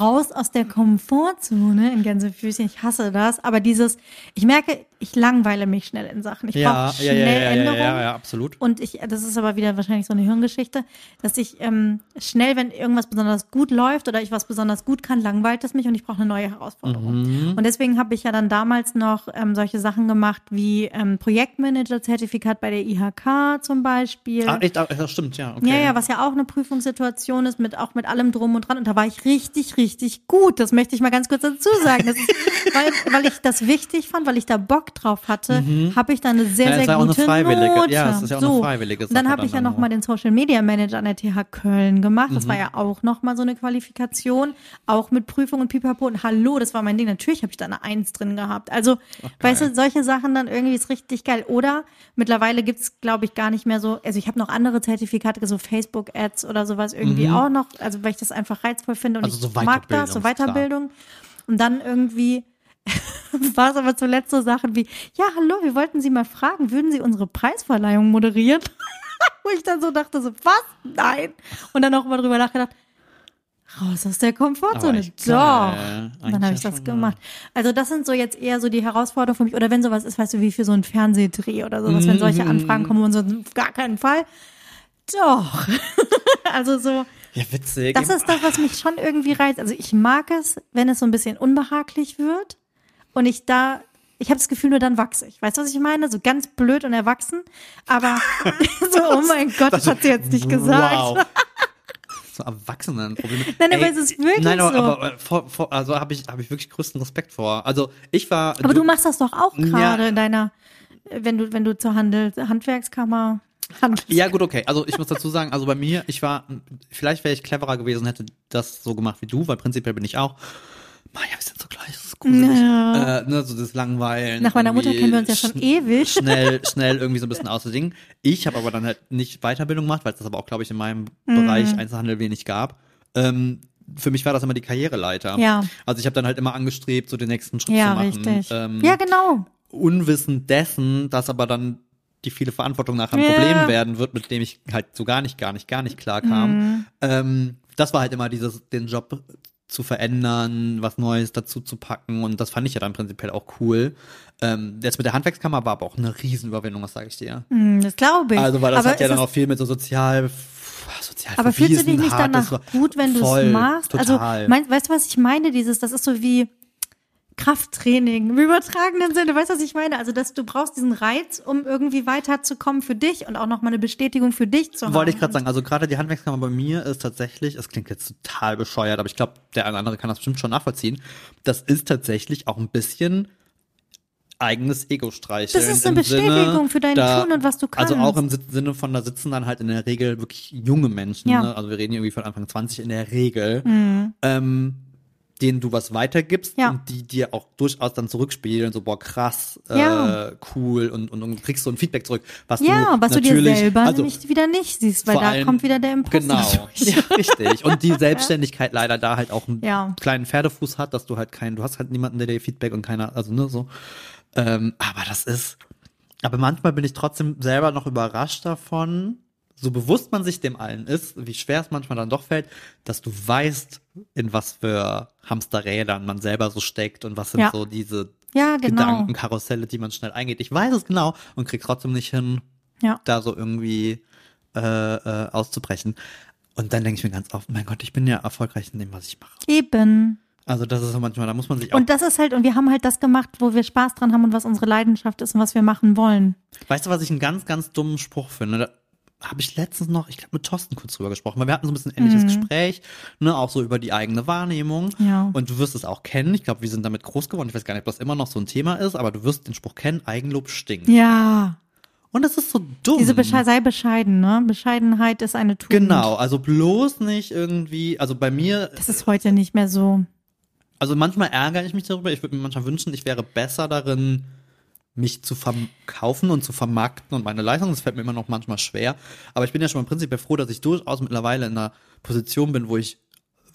raus aus der Komfortzone in Gänsefüßchen. Ich hasse das, aber dieses, ich merke, ich langweile mich schnell in Sachen. Ich Ja, brauche ja, schnell ja, ja, ja, Änderungen. ja, ja, absolut. Und ich, das ist aber wieder wahrscheinlich so eine Hirngeschichte, dass ich ähm, schnell, wenn irgendwas besonders gut läuft oder ich was besonders gut kann, langweilt es mich und ich brauche eine neue Herausforderung. Mhm. Und deswegen habe ich ja dann damals noch ähm, solche Sachen gemacht wie ähm, Projektmanager-Zertifikat bei der IHK zum Beispiel. Ah, echt, ah, das stimmt, ja. Okay. Ja, ja, was ja auch eine Prüfungssituation ist, mit auch mit allem drum und dran. Und da war ich richtig, richtig gut. Das möchte ich mal ganz kurz dazu sagen. Das ist, weil, weil ich das wichtig fand, weil ich da Bock drauf hatte, habe ich dann eine sehr, Mhm. Ja, es sehr ja gute Note. ja, es ist ja auch eine so. freiwillige Und dann habe ich ja noch mal den Social Media Manager an der TH Köln gemacht. Das Mhm. war ja auch noch mal so eine Qualifikation, auch mit Prüfung und Pipapo. Und hallo, das war mein Ding. Natürlich habe ich da eine Eins drin gehabt. Also, weißt du, solche Sachen dann irgendwie ist richtig geil. Oder mittlerweile gibt's glaube ich, gar nicht mehr so, also ich habe noch andere Zertifikate, so Facebook-Ads oder sowas irgendwie auch noch, also weil ich das einfach reizvoll finde und Mhm. Also so mag das, so Weiterbildung, Weiterbildung. Und dann irgendwie war es aber zuletzt so Sachen wie, ja, hallo, wir wollten Sie mal fragen, würden Sie unsere Preisverleihung moderieren? Wo ich dann so dachte, so, was? Nein. Und dann auch mal drüber nachgedacht, raus aus der Komfortzone. Doch. geil. Und dann habe ich das gemacht. Also das sind so jetzt eher so die Herausforderungen für mich. Oder wenn sowas ist, weißt du, wie für so einen Fernsehdreh oder sowas, wenn solche Mhm. Anfragen kommen und so, auf gar keinen Fall. Doch. also so, Ja, witzig. das ist das, was mich schon irgendwie reizt. Also ich mag es, wenn es so ein bisschen unbehaglich wird und ich da, ich habe das Gefühl, nur dann wachse ich. Weißt du, was ich meine? So ganz blöd und erwachsen, aber so, oh mein Gott, das hat sie jetzt nicht gesagt. Wow. So Erwachsenenprobleme. Nein, aber es ist wirklich nein, aber, so. aber äh, vor, vor, also habe ich, habe ich wirklich größten Respekt vor. Also ich war. Aber du machst das doch auch Ja. gerade in deiner, wenn du, wenn du zur Handel, Handwerkskammer, Ja, gut, okay. Also ich muss dazu sagen, also bei mir, ich war, vielleicht wäre ich cleverer gewesen, hätte das so gemacht wie du, weil prinzipiell bin ich auch. Maja, wir sind so gleich, das ist gruselig. Ja. Äh, ne, so das Langweilen. Nach meiner Mutter kennen wir uns ja schon ewig. Schnell, schnell irgendwie so ein bisschen außer Ding. Ich habe aber dann halt nicht Weiterbildung gemacht, weil es das aber auch, glaube ich, in meinem Mhm. Bereich Einzelhandel wenig gab. Ähm, für mich war das immer die Karriereleiter. Ja. Also ich habe dann halt immer angestrebt, so den nächsten Schritt Ja, zu machen. richtig. Ähm, ja, genau. unwissend dessen, dass aber dann die viele Verantwortung nachher ein Ja. Problem werden wird, mit dem ich halt so gar nicht, gar nicht, gar nicht klar kam. Mhm. Ähm, das war halt immer dieses, den Job zu verändern, was Neues dazu zu packen und das fand ich ja dann prinzipiell auch cool. Ähm, jetzt mit der Handwerkskammer war aber auch eine Riesenüberwindung, das sage ich dir. Hm, das glaube ich. Also weil das Aber hat ja dann auch viel mit so sozial, sozial Aber fühlst du dich nicht danach gut, wenn du es machst? Total. Also, mein, weißt du, was ich meine? Dieses, das ist so wie Krafttraining im übertragenen Sinne. Weißt du, was ich meine? Also, dass du brauchst diesen Reiz, um irgendwie weiterzukommen für dich und auch nochmal eine Bestätigung für dich zu haben. Wollte ich gerade sagen, also gerade die Handwerkskammer bei mir ist tatsächlich, es klingt jetzt total bescheuert, aber ich glaube, der eine oder andere kann das bestimmt schon nachvollziehen. Das ist tatsächlich auch ein bisschen eigenes Ego-Streicheln. Das ist eine im Sinne, Bestätigung für dein da- Tun und was du Also auch kannst. im Sit- Sinne von, da sitzen dann halt in der Regel wirklich junge Menschen, Ja. ne? also wir reden hier irgendwie von Anfang 20 in der Regel, ähm, denen du was weitergibst. Ja. und die dir auch durchaus dann zurückspielen, so boah krass, Ja. äh, cool und, und, und kriegst so ein Feedback zurück, was Ja, du was du dir natürlich, selber also, nämlich wieder nicht siehst, weil da allem- kommt wieder der Imposter Genau, ja, richtig. Und die Selbstständigkeit leider da halt auch einen Ja. kleinen Pferdefuß hat, dass du halt keinen, du hast halt niemanden, der dir Feedback und keiner, also ne, so. Ähm, aber das ist, aber manchmal bin ich trotzdem selber noch überrascht davon, so bewusst man sich dem allen ist, wie schwer es manchmal dann doch fällt, dass du weißt, in was für Hamsterrädern man selber so steckt und was sind Ja. so diese Ja, genau. Gedankenkarusselle, die man schnell eingeht. Ich weiß es genau und krieg trotzdem nicht hin, Ja. da so irgendwie äh, äh, auszubrechen. Und dann denke ich mir ganz oft, mein Gott, ich bin ja erfolgreich in dem, was ich mache. Eben. Also das ist so manchmal, da muss man sich auch. Und das ist halt, und wir haben halt das gemacht, wo wir Spaß dran haben und was unsere Leidenschaft ist und was wir machen wollen. weißt du, was ich einen ganz, ganz dummen Spruch finde? Habe ich letztens noch, ich glaube, mit Thorsten kurz drüber gesprochen, weil wir hatten so ein bisschen ähnliches Gespräch, ne, auch so über die eigene Wahrnehmung. Mhm. Ja. Und du wirst es auch kennen. Ich glaube, wir sind damit groß geworden. Ich weiß gar nicht, ob das immer noch so ein Thema ist, aber du wirst den Spruch kennen, Eigenlob stinkt. Ja. Und das ist so dumm. Diese Besche sei bescheiden, ne? Bescheidenheit ist eine Tugend. Genau, also bloß nicht irgendwie, also bei mir Das ist heute nicht mehr so. Also manchmal ärgere ich mich darüber. Ich würde mir manchmal wünschen, ich wäre besser darin, mich zu verkaufen und zu vermarkten und meine Leistung. Das fällt mir immer noch manchmal schwer. Aber ich bin ja schon im Prinzip froh, dass ich durchaus mittlerweile in einer Position bin, wo ich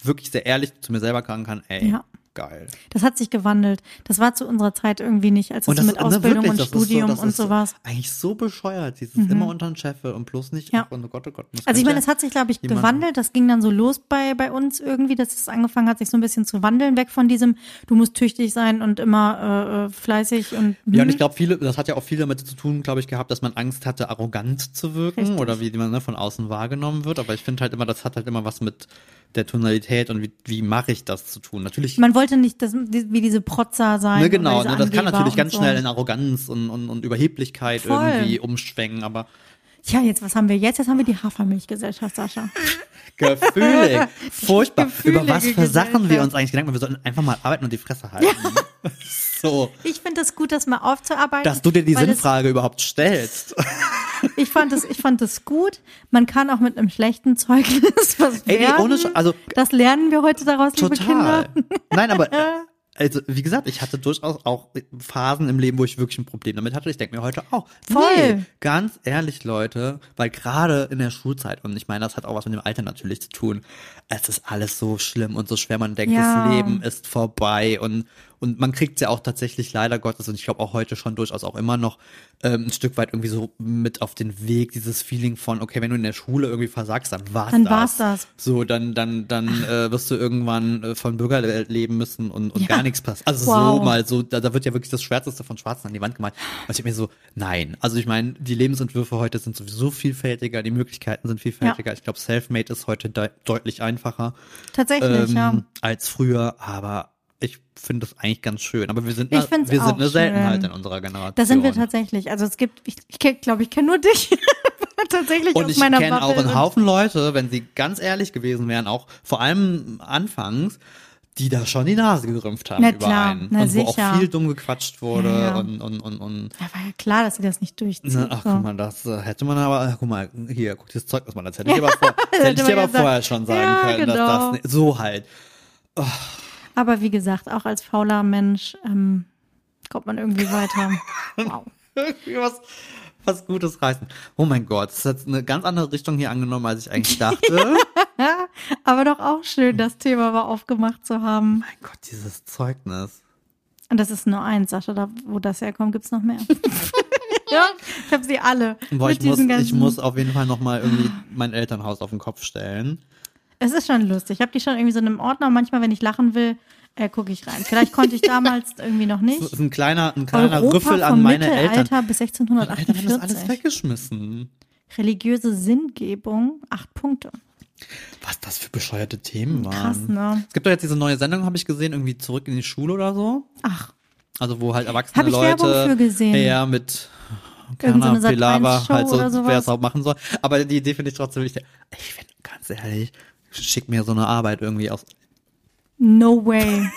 wirklich sehr ehrlich zu mir selber sagen kann, ey, Ja. Geil. Das hat sich gewandelt. Das war zu unserer Zeit irgendwie nicht, als es so mit ne, Ausbildung wirklich, und das so- Studium das und so- sowas. Mhm. Eigentlich so bescheuert, dieses immer unter den Scheffel und bloß nicht, Ja. ach, oh Gott, oh Gott. das Also ich meine, es hat sich, glaube ich, gewandelt. Das ging dann so los bei, bei uns irgendwie, dass es angefangen hat, sich so ein bisschen zu wandeln, weg von diesem, du musst tüchtig sein und immer äh, äh, fleißig und Ja, und hm. ich glaube, viele, das hat ja auch viel damit zu tun, glaube ich, gehabt, dass man Angst hatte, arrogant zu wirken Richtig. oder wie man ne, von außen wahrgenommen wird. Aber ich finde halt immer, das hat halt immer was mit der Tonalität und wie, wie mache ich das zu tun. Natürlich, man wollte nicht das, wie diese Protzer sein. ne, genau, ne, das kann natürlich ganz so. schnell in Arroganz und, und, und Überheblichkeit Voll. irgendwie umschwenken, aber Tja, jetzt, was haben wir jetzt? Jetzt haben wir die Hafermilchgesellschaft, Sascha. gefühlig, furchtbar. gefühlige Über was für Sachen wir uns eigentlich Gedanken machen. Wir sollten einfach mal arbeiten und die Fresse halten. so, Ich finde es gut, das mal aufzuarbeiten. dass du dir die Sinnfrage überhaupt stellst. Ich fand es, ich fand es gut. Man kann auch mit einem schlechten Zeugnis was Ey, werden. ohne also- das lernen wir heute daraus, liebe Total. Kinder. Nein, aber also wie gesagt, ich hatte durchaus auch Phasen im Leben, wo ich wirklich ein Problem damit hatte. Ich denke mir heute auch. Voll. Nee, ganz ehrlich, Leute, weil gerade in der Schulzeit, und ich meine, das hat auch was mit dem Alter natürlich zu tun, es ist alles so schlimm und so schwer. Man denkt, Ja. das Leben ist vorbei und und man kriegt ja auch tatsächlich leider Gottes und ich glaube auch heute schon durchaus auch immer noch ähm, ein Stück weit irgendwie so mit auf den Weg dieses Feeling von okay wenn du in der Schule irgendwie versagst dann war's Dann das war's das. so dann dann dann äh, wirst du irgendwann äh, von Bürgergeld leben müssen und, und Ja. gar nichts passiert also Wow. so mal so da, da wird ja wirklich das Schwärzeste von Schwarzen an die Wand gemalt und ich hab mir so nein also ich meine die Lebensentwürfe heute sind sowieso vielfältiger die Möglichkeiten sind vielfältiger ich glaube Selfmade ist heute de deutlich einfacher Tatsächlich, ähm, ja. als früher, aber ich finde das eigentlich ganz schön. Aber wir sind, Ich eine, find's wir sind eine Seltenheit in unserer Generation. Da sind wir tatsächlich. Also es gibt, ich, ich glaube, ich kenne nur dich. tatsächlich Und ich kenne auch einen Haufen Leute, wenn sie ganz ehrlich gewesen wären, auch vor allem anfangs, die da schon die Nase gerümpft haben Na über klar, einen. na und wo auch sicher. viel dumm gequatscht wurde Ja, ja. und, und, und, und Ja, war ja klar, dass sie das nicht durchzieht. Ne, ach, so. guck mal, das äh, hätte man aber, guck mal, hier, guck dieses Zeug, was man das hätte ich aber, vor, das hätte ich aber gesagt. vorher schon sagen Ja, können, dass das genau. so halt. Aber wie gesagt, auch als fauler Mensch ähm, kommt man irgendwie weiter. Wow. irgendwie was, was Gutes reißen. Oh mein Gott, das hat eine ganz andere Richtung hier angenommen, als ich eigentlich dachte. Aber doch auch schön, das Thema mal aufgemacht zu haben. mein Gott, dieses Zeugnis. Und das ist nur eins, Sascha, da, wo das herkommt, gibt's noch mehr. ja, ich habe sie alle. Boah, ich muss, ich muss auf jeden Fall nochmal irgendwie mein Elternhaus auf den Kopf stellen. Es ist schon lustig. Ich habe die schon irgendwie so in einem Ordner. und Manchmal, wenn ich lachen will, äh, gucke ich rein. Vielleicht konnte ich damals irgendwie noch nicht. Das ist ein kleiner, ein kleiner Europa Rüffel an meine Eltern. Mittelalter bis Meine Eltern haben das alles 1648. weggeschmissen. Religiöse Sinngebung, acht Punkte. Was das für bescheuerte Themen waren. Krass, ne? Es gibt doch jetzt diese neue Sendung, habe ich gesehen, irgendwie zurück in die Schule oder so. Ach, Also wo halt erwachsene Hab ich Leute Werbung für gesehen. ja mit so Kana Sat.1 Show halt so, wer es auch machen soll. Aber die Idee finde ich trotzdem wichtig. Ich finde, ganz ehrlich, schick mir so eine Arbeit irgendwie aus. no way.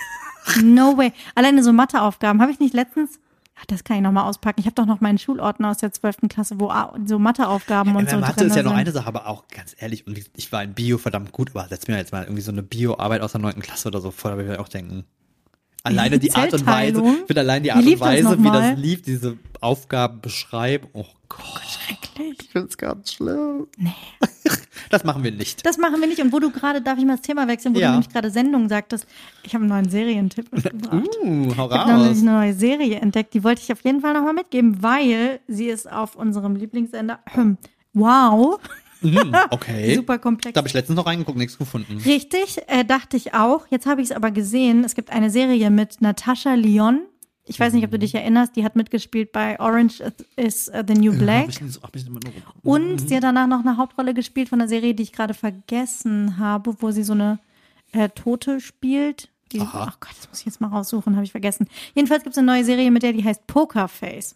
No way. Alleine so Matheaufgaben. Habe ich nicht letztens. Das kann ich nochmal auspacken. Ich habe doch noch meinen Schulordner aus der 12. Klasse, wo so Matheaufgaben und Ja, so Mathe drin ist ja noch eine Sache, aber auch ganz ehrlich, und ich war in Bio verdammt gut, aber setz mir jetzt mal irgendwie so eine Bio-Arbeit aus der neunten Klasse oder so vor, da würde ich auch denken. Alleine die Art und Weise, Zellteilung? ich finde allein die Wie Art und Weise, wie das lief, diese Aufgaben beschreiben. Oh Gott, Schrecklich. ich finde es ganz schlimm. Nee. Das machen wir nicht. Das machen wir nicht. Und wo du gerade, darf ich mal das Thema wechseln, wo Ja. du nämlich gerade Sendung sagtest, ich habe einen neuen Serientipp mitgebracht. Uh, hau Ich habe nämlich raus. eine neue Serie entdeckt, die wollte ich auf jeden Fall nochmal mitgeben, weil sie ist auf unserem Lieblingssender. Wow, Mhm, okay. super komplex. Da habe ich letztens noch reingeguckt, nichts gefunden. Richtig, äh, dachte ich auch. Jetzt habe ich es aber gesehen. Es gibt eine Serie mit Natascha Lyon. Ich weiß nicht, ob du dich erinnerst. Die hat mitgespielt bei Orange is uh, the New Black. Hab ich nicht so, Und sie hat danach noch eine Hauptrolle gespielt von einer Serie, die ich gerade vergessen habe, wo sie so eine äh, Tote spielt. Die, Aha. ach Gott, das muss ich jetzt mal raussuchen, habe ich vergessen. Jedenfalls gibt es eine neue Serie, mit der die heißt Pokerface.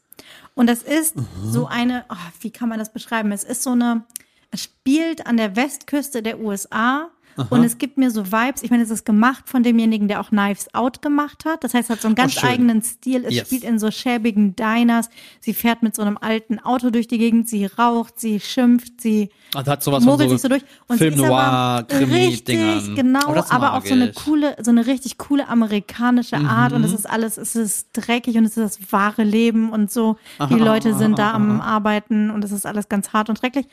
Und das ist so eine, oh, wie kann man das beschreiben? Es ist so eine, es spielt an der Westküste der USA. Und es gibt mir so Vibes, ich meine, es ist gemacht von demjenigen, der auch Knives Out gemacht hat. Das heißt, es hat so einen ganz Oh, eigenen Stil. Es Yes. spielt in so schäbigen Diners. Sie fährt mit so einem alten Auto durch die Gegend. Sie raucht, sie schimpft, sie Also hat sowas mogelt so, sich so durch. Und Film sie ist Noir, richtig, genau, Oh, aber auf so eine coole, so eine richtig coole amerikanische Art. Und es ist alles, es ist dreckig und es ist das wahre Leben und so. Die Leute sind da am Arbeiten und es ist alles ganz hart und schrecklich.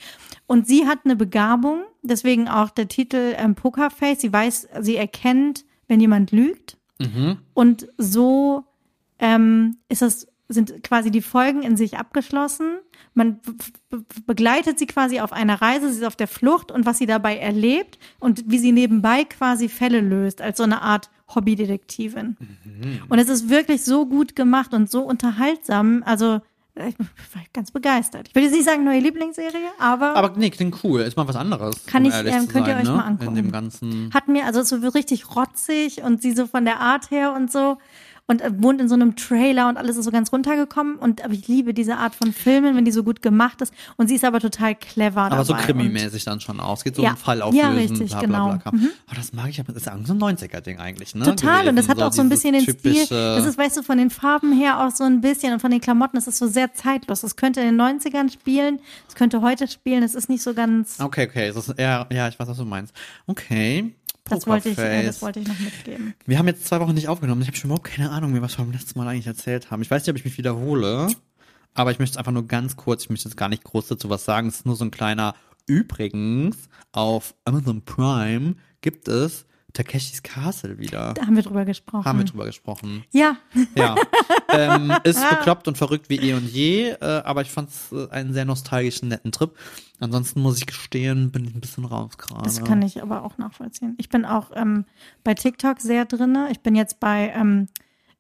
Und sie hat eine Begabung, deswegen auch der Titel ähm, Pokerface. Sie weiß, sie erkennt, wenn jemand lügt. Und so ähm, ist das, sind quasi die Folgen in sich abgeschlossen. Man begleitet sie quasi auf einer Reise, sie ist auf der Flucht und was sie dabei erlebt und wie sie nebenbei quasi Fälle löst, als so eine Art Hobbydetektivin. Und es ist wirklich so gut gemacht und so unterhaltsam. Also ich war ganz begeistert. Ich würde jetzt nicht sagen neue Lieblingsserie, aber, Aber nee, klingt cool. Ist mal was anderes. Kann um ich, ähm, könnt ihr sein, euch ne? mal angucken. In dem ganzen. hat mir, also so richtig rotzig und sie so von der Art her und so und äh, wohnt in so einem Trailer und alles ist so ganz runtergekommen und aber ich liebe diese Art von Filmen, wenn die so gut gemacht ist und sie ist aber total clever Aber so dabei krimimäßig dann schon aus. Geht so Ja. um Fall Ja, auflösen, richtig, bla, genau. bla, bla. Mhm. Oh, das mag ich, aber das ist auch so ein 90er-Ding eigentlich, ne? total und das gewesen. hat auch so ein bisschen den Stil, das ist weißt du von den Farben her auch so ein bisschen und von den Klamotten, das ist so sehr zeitlos. Das könnte in den 90ern spielen, es könnte heute spielen, es ist nicht so ganz Okay, okay. Das ist eher, ja, ich weiß, was du meinst. Okay. Das wollte ich äh, das wollte ich noch mitgeben. Wir haben jetzt zwei Wochen nicht aufgenommen. Ich habe schon überhaupt keine Ahnung mehr, was wir beim letzten Mal eigentlich erzählt haben. Ich weiß nicht, ob ich mich wiederhole, aber ich möchte es einfach nur ganz kurz, ich möchte jetzt gar nicht groß dazu was sagen. Es ist nur so ein kleiner Übrigens, auf Amazon Prime gibt es Takeshis Castle wieder. Da haben wir drüber gesprochen. Haben wir drüber gesprochen. ja, Ja. ähm, ist bekloppt und verrückt wie eh und je, äh, aber ich fand es äh, einen sehr nostalgischen, netten Trip. Ansonsten muss ich gestehen, bin ich ein bisschen raus gerade. Das kann ich aber auch nachvollziehen. Ich bin auch ähm, bei TikTok sehr drinne. Ich bin jetzt bei ähm,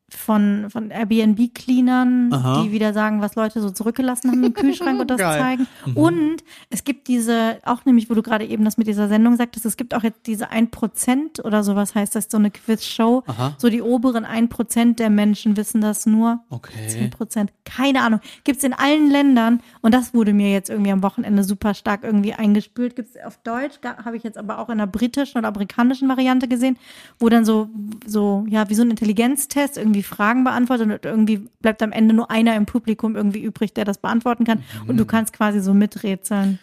von, von Airbnb-Cleanern, die wieder sagen, was Leute so zurückgelassen haben im Kühlschrank und das Geil. zeigen. Und es gibt diese, auch nämlich, wo du gerade eben das mit dieser Sendung sagtest, es gibt auch jetzt diese 1% oder sowas heißt das, so eine Quiz-Show. So die oberen 1% der Menschen wissen das nur. Okay. 10 Prozent, keine Ahnung. Gibt's in allen Ländern und das wurde mir jetzt irgendwie am Wochenende super stark irgendwie eingespült. Gibt's auf Deutsch, habe ich jetzt aber auch in der britischen oder amerikanischen Variante gesehen, wo dann so, so, ja, wie so ein Intelligenztest irgendwie Fragen beantwortet und irgendwie bleibt am Ende nur einer im Publikum irgendwie übrig, der das beantworten kann und du kannst quasi so miträtseln.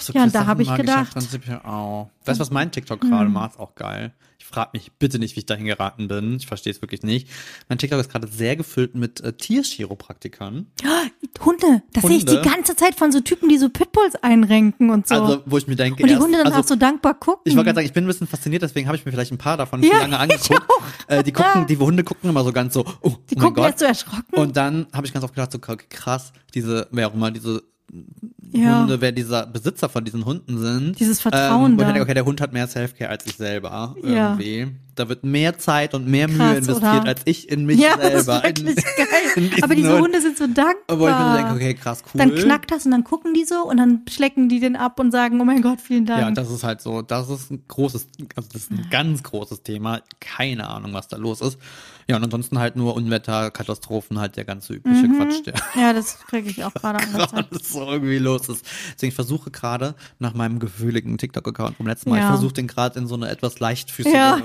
So Ja, und da Quiz-Sachen hab ich gedacht. auch. Weißt du, was mein TikTok gerade macht? Ist auch geil. Ich frage mich bitte nicht, wie ich dahin geraten bin. Ich verstehe es wirklich nicht. Mein TikTok ist gerade sehr gefüllt mit äh, Tierchiropraktikern. Hunde, das sehe ich die ganze Zeit von so Typen, die so Pitbulls einrenken und so. Also, wo ich mir denke, und die erst- Hunde dann also, auch so dankbar gucken. Ich wollte gerade sagen, ich bin ein bisschen fasziniert, deswegen habe ich mir vielleicht ein paar davon Ja, schon lange angeguckt. Äh, die gucken, die Hunde gucken immer so ganz so, oh, die oh gucken erst so erschrocken. Und dann habe ich ganz oft gedacht, so krass, diese, wer auch immer, diese Ja. Hunde, wer dieser Besitzer von diesen Hunden sind. Dieses Vertrauen Ähm, ich da. denke, okay, der Hund hat mehr Selfcare als ich selber. Ja. Irgendwie. Da wird mehr Zeit und mehr Mühe Krass, investiert oder? als ich in mich Ja, das ist selber. wirklich in, in geil. diesen Aber diese Hund. Hunde sind so dankbar. Wo ich mir denke, okay, krass, cool. Dann knackt das und dann gucken die so und dann schlecken die den ab und sagen, oh mein Gott, vielen Dank. Ja, das ist halt so, das ist ein großes, also das ist ein ganz großes Thema. Keine Ahnung, was da los ist. Ja, und ansonsten halt nur Unwetter, Katastrophen, halt der ganze übliche Mhm. Quatsch, der ja, das kriege ich auch gerade angezeigt. alles so irgendwie los ist. Deswegen ich versuche gerade nach meinem gefühligen TikTok-Account vom letzten Mal, Ja. ich versuche den gerade in so eine etwas leichtfüßige, Ja.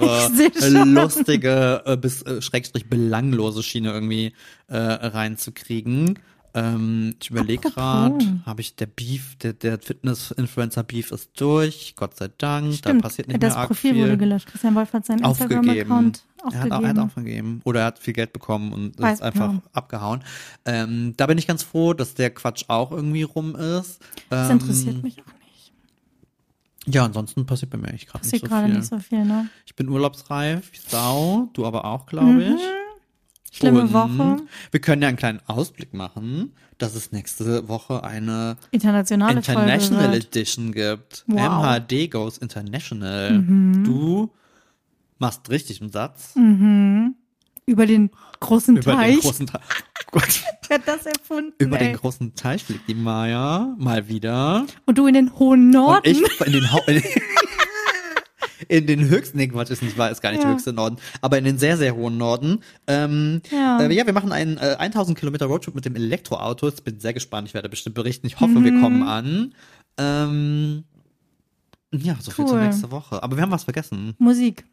Lustige äh, bis äh, schrägstrich belanglose Schiene irgendwie äh, reinzukriegen. Ähm, ich überlege gerade, habe ich der Beef, der, der Fitness-Influencer-Beef ist durch, Gott sei Dank, Stimmt, da passiert nicht das mehr arg Profil viel. wurde gelöscht. Christian Wolf hat seinen aufgegeben. Instagram-Account Er hat, auch, er hat aufgegeben. aufgegeben. Oder er hat viel Geld bekommen und Weiß ist einfach genau. abgehauen. Ähm, da bin ich ganz froh, dass der Quatsch auch irgendwie rum ist. Das Ähm, interessiert mich auch. Ja, ansonsten passiert bei mir eigentlich gerade nicht so gerade viel. nicht so viel, ne? Ich bin urlaubsreif, Sau, du aber auch, glaube ich. Schlimme Und Woche. Wir können ja einen kleinen Ausblick machen, dass es nächste Woche eine Internationale International. Edition gibt. Wow. MHD Goes International. Mhm. Du machst richtig einen Satz Über den großen über Teich. den großen Teich. Gott. Wer hat das erfunden? Über ey? den großen Teich fliegt die Maya mal wieder. Und du in den hohen Und Norden. ich in den, Hau in, den höchsten, nee, Quatsch, ist nicht wahr, ist gar nicht der Ja. höchste Norden, aber in den sehr, sehr hohen Norden. Ähm, Ja. Äh, ja, wir machen einen äh, 1000 Kilometer Roadtrip mit dem Elektroauto. Ich bin sehr gespannt, ich werde bestimmt berichten. Ich hoffe, Mhm. wir kommen an. Ähm, ja, so viel zur Cool. nächste Woche. Aber wir haben was vergessen Musik.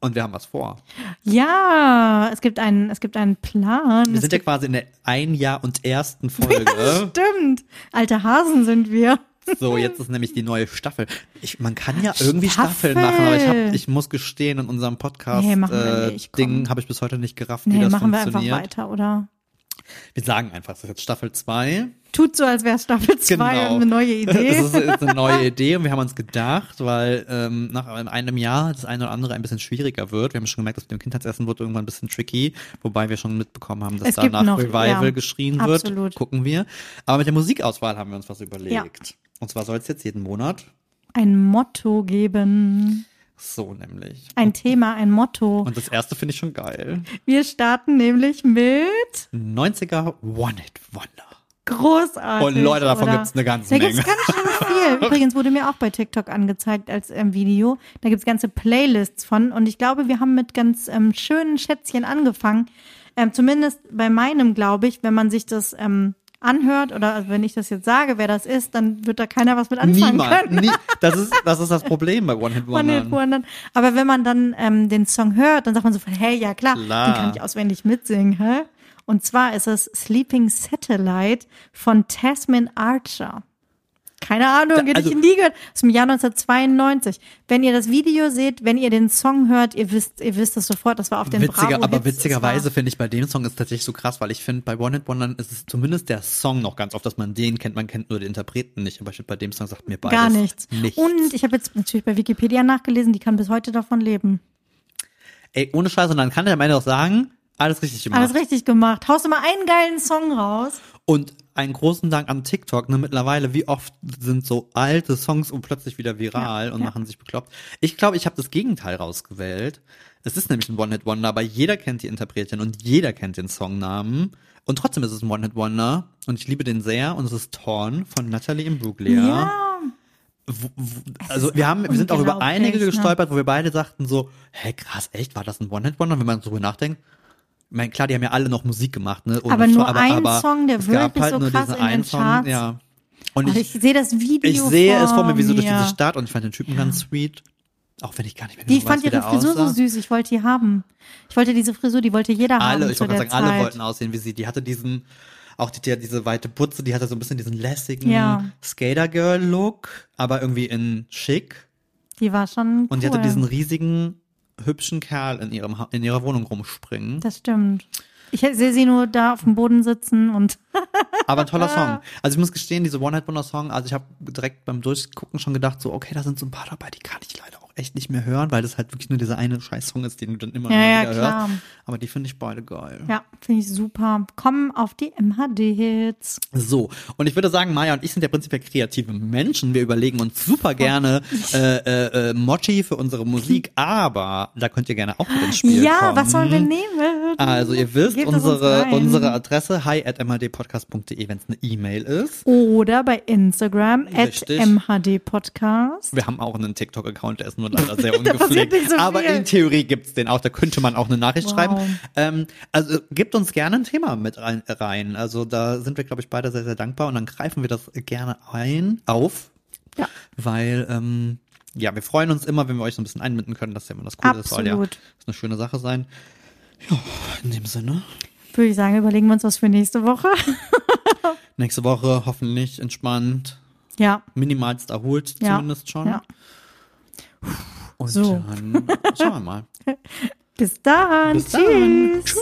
Und wir haben was vor. Ja, es gibt einen, es gibt einen Plan. Wir es sind ja quasi in der ein Jahr und ersten Folge. Stimmt. Alte Hasen sind wir. So, jetzt ist nämlich die neue Staffel. Ich, man kann ja irgendwie Staffel. Staffeln machen, aber ich, hab, ich muss gestehen, in unserem Podcast Nee, machen äh, habe ich bis heute nicht gerafft, wie Nee, das machen wir einfach funktioniert. weiter, oder? Wir sagen einfach, es ist jetzt Staffel 2. Tut so, als wäre Staffel 2 Genau. eine neue Idee. Es ist jetzt eine neue Idee und wir haben uns gedacht, weil ähm, nach einem Jahr das eine oder andere ein bisschen schwieriger wird. Wir haben schon gemerkt, dass mit dem Kindheitsessen wird irgendwann ein bisschen tricky, wobei wir schon mitbekommen haben, dass Es da gibt nach noch, Revival ja, geschrien wird. absolut. Gucken wir. Aber mit der Musikauswahl haben wir uns was überlegt. Und zwar soll es jetzt jeden Monat Ein Motto geben. So nämlich. Ein Thema, ein Motto. Und das erste finde ich schon geil. Wir starten nämlich mit 90er One-Hit Wonder. großartig. Und Leute, davon oder? gibt's eine ganze Da gibt's Menge. ganz schön viel. Übrigens wurde mir auch bei TikTok angezeigt als ähm, Video. Da gibt's ganze Playlists von. Und ich glaube, wir haben mit ganz ähm, schönen Schätzchen angefangen. Ähm, zumindest bei meinem, glaube ich, wenn man sich das ähm, anhört oder also wenn ich das jetzt sage, wer das ist, dann wird da keiner was mit anfangen Niemand. können. Nie, das, ist, das ist das Problem bei One Hit Wonder. Wondern. Aber wenn man dann ähm, den Song hört, dann sagt man so, hey, ja klar, Klar. den kann ich auswendig mitsingen, hä? Und zwar ist es Sleeping Satellite von Tasman Archer. Keine Ahnung, hätte also- ich nie gehört. Aus dem Jahr 1992. Wenn ihr das Video seht, wenn ihr den Song hört, ihr wisst, ihr wisst es sofort, das war auf den Witziger, Bravo aber witzigerweise finde ich bei dem Song ist tatsächlich so krass, weil ich finde, bei One Hit Wondern ist es zumindest der Song noch ganz oft, dass man den kennt, man kennt nur den Interpreten nicht. Aber ich bei dem Song sagt mir beides gar nichts. nichts. Und ich habe jetzt natürlich bei Wikipedia nachgelesen, die kann bis heute davon leben. Ey, ohne Scheiße, und dann kann der am Ende auch sagen, alles richtig gemacht. Alles richtig gemacht. Haust mal einen geilen Song raus. Und einen großen Dank an TikTok. Ne, mittlerweile, wie oft sind so alte Songs und plötzlich wieder viral Ja, und ja. machen sich bekloppt. Ich glaube, ich habe das Gegenteil rausgewählt. Es ist nämlich ein One-Hit-Wonder, aber jeder kennt die Interpretin und jeder kennt den Songnamen. Und trotzdem ist es ein One-Hit-Wonder und ich liebe den sehr und es ist Torn von Natalie Imbruglia. Ja. Wo, wo, also wir haben, wir sind auch über unglaublich, einige ne? gestolpert, wo wir beide sagten so, hä krass, echt, war das ein One-Hit-Wonder? Wenn man drüber nachdenkt, ich meine, klar, die haben ja alle noch Musik gemacht, ne? ohne Aber nur ein Song, der wirklich halt so nur krass in den einen Song, Charts. ja. Und Ach, ich, ich sehe das Video. ich sehe es vor mir, wie so durch diese Stadt und ich fand den Typen ganz sweet. Auch wenn ich gar nicht mehr Die genau fand weiß, ihre Frisur aussah. so süß, ich wollte die haben. Ich wollte diese Frisur, die wollte jeder haben. Alle, ich wollte sagen, alle Zeit. wollten aussehen wie sie. Die hatte diesen, auch die, die diese weite Putze, die hatte so ein bisschen diesen lässigen Ja. Skater-Girl-Look, aber irgendwie in schick. Die war schon cool. Und die hatte diesen riesigen, hübschen Kerl in, ihrem, Ha- in ihrer Wohnung rumspringen. Das stimmt. Ich sehe sie nur da auf dem Boden sitzen und Aber ein toller Song. Also ich muss gestehen, diese One-Hit-Wonder-Song, also ich habe direkt beim Durchgucken schon gedacht, so, okay, da sind so ein paar dabei, die kann ich leider auch echt nicht mehr hören, weil das halt wirklich nur dieser eine Scheiß-Song ist, den du dann immer, Ja, immer ja, wieder klar. hörst. Aber die finde ich beide geil. Ja, finde ich super. Kommen auf die MHD-Hits. So, und ich würde sagen, Maya und ich sind ja prinzipiell kreative Menschen. Wir überlegen uns super gerne äh, äh, äh, Mochi für unsere Musik, aber da könnt ihr gerne auch mit ins Spiel Ja, kommen. was sollen wir nehmen? Also ihr wisst, Gebt unsere, unsere Adresse hi at mhdpodcast.de, wenn es eine E-Mail ist. Oder bei Instagram at Richtig. mhdpodcast. Wir haben auch einen TikTok-Account, der ist nur leider sehr ungepflegt. so aber in Theorie gibt's den auch, da könnte man auch eine Nachricht Wow. schreiben. Ähm, also gebt uns gerne ein Thema mit rein. Also da sind wir, glaube ich, beide sehr, sehr dankbar und dann greifen wir das gerne ein, auf, Ja. weil ähm, ja, wir freuen uns immer, wenn wir euch so ein bisschen einbinden können. Das ist ja immer das Coole. Das soll ja Absolut. das ist eine schöne Sache sein. Ja, in dem Sinne. Würde ich sagen, überlegen wir uns was für nächste Woche. Nächste Woche hoffentlich entspannt, Ja, minimalst erholt Ja. zumindest schon. ja. Und so. dann schauen wir mal. Bis dann. Bis dann. Tschüss.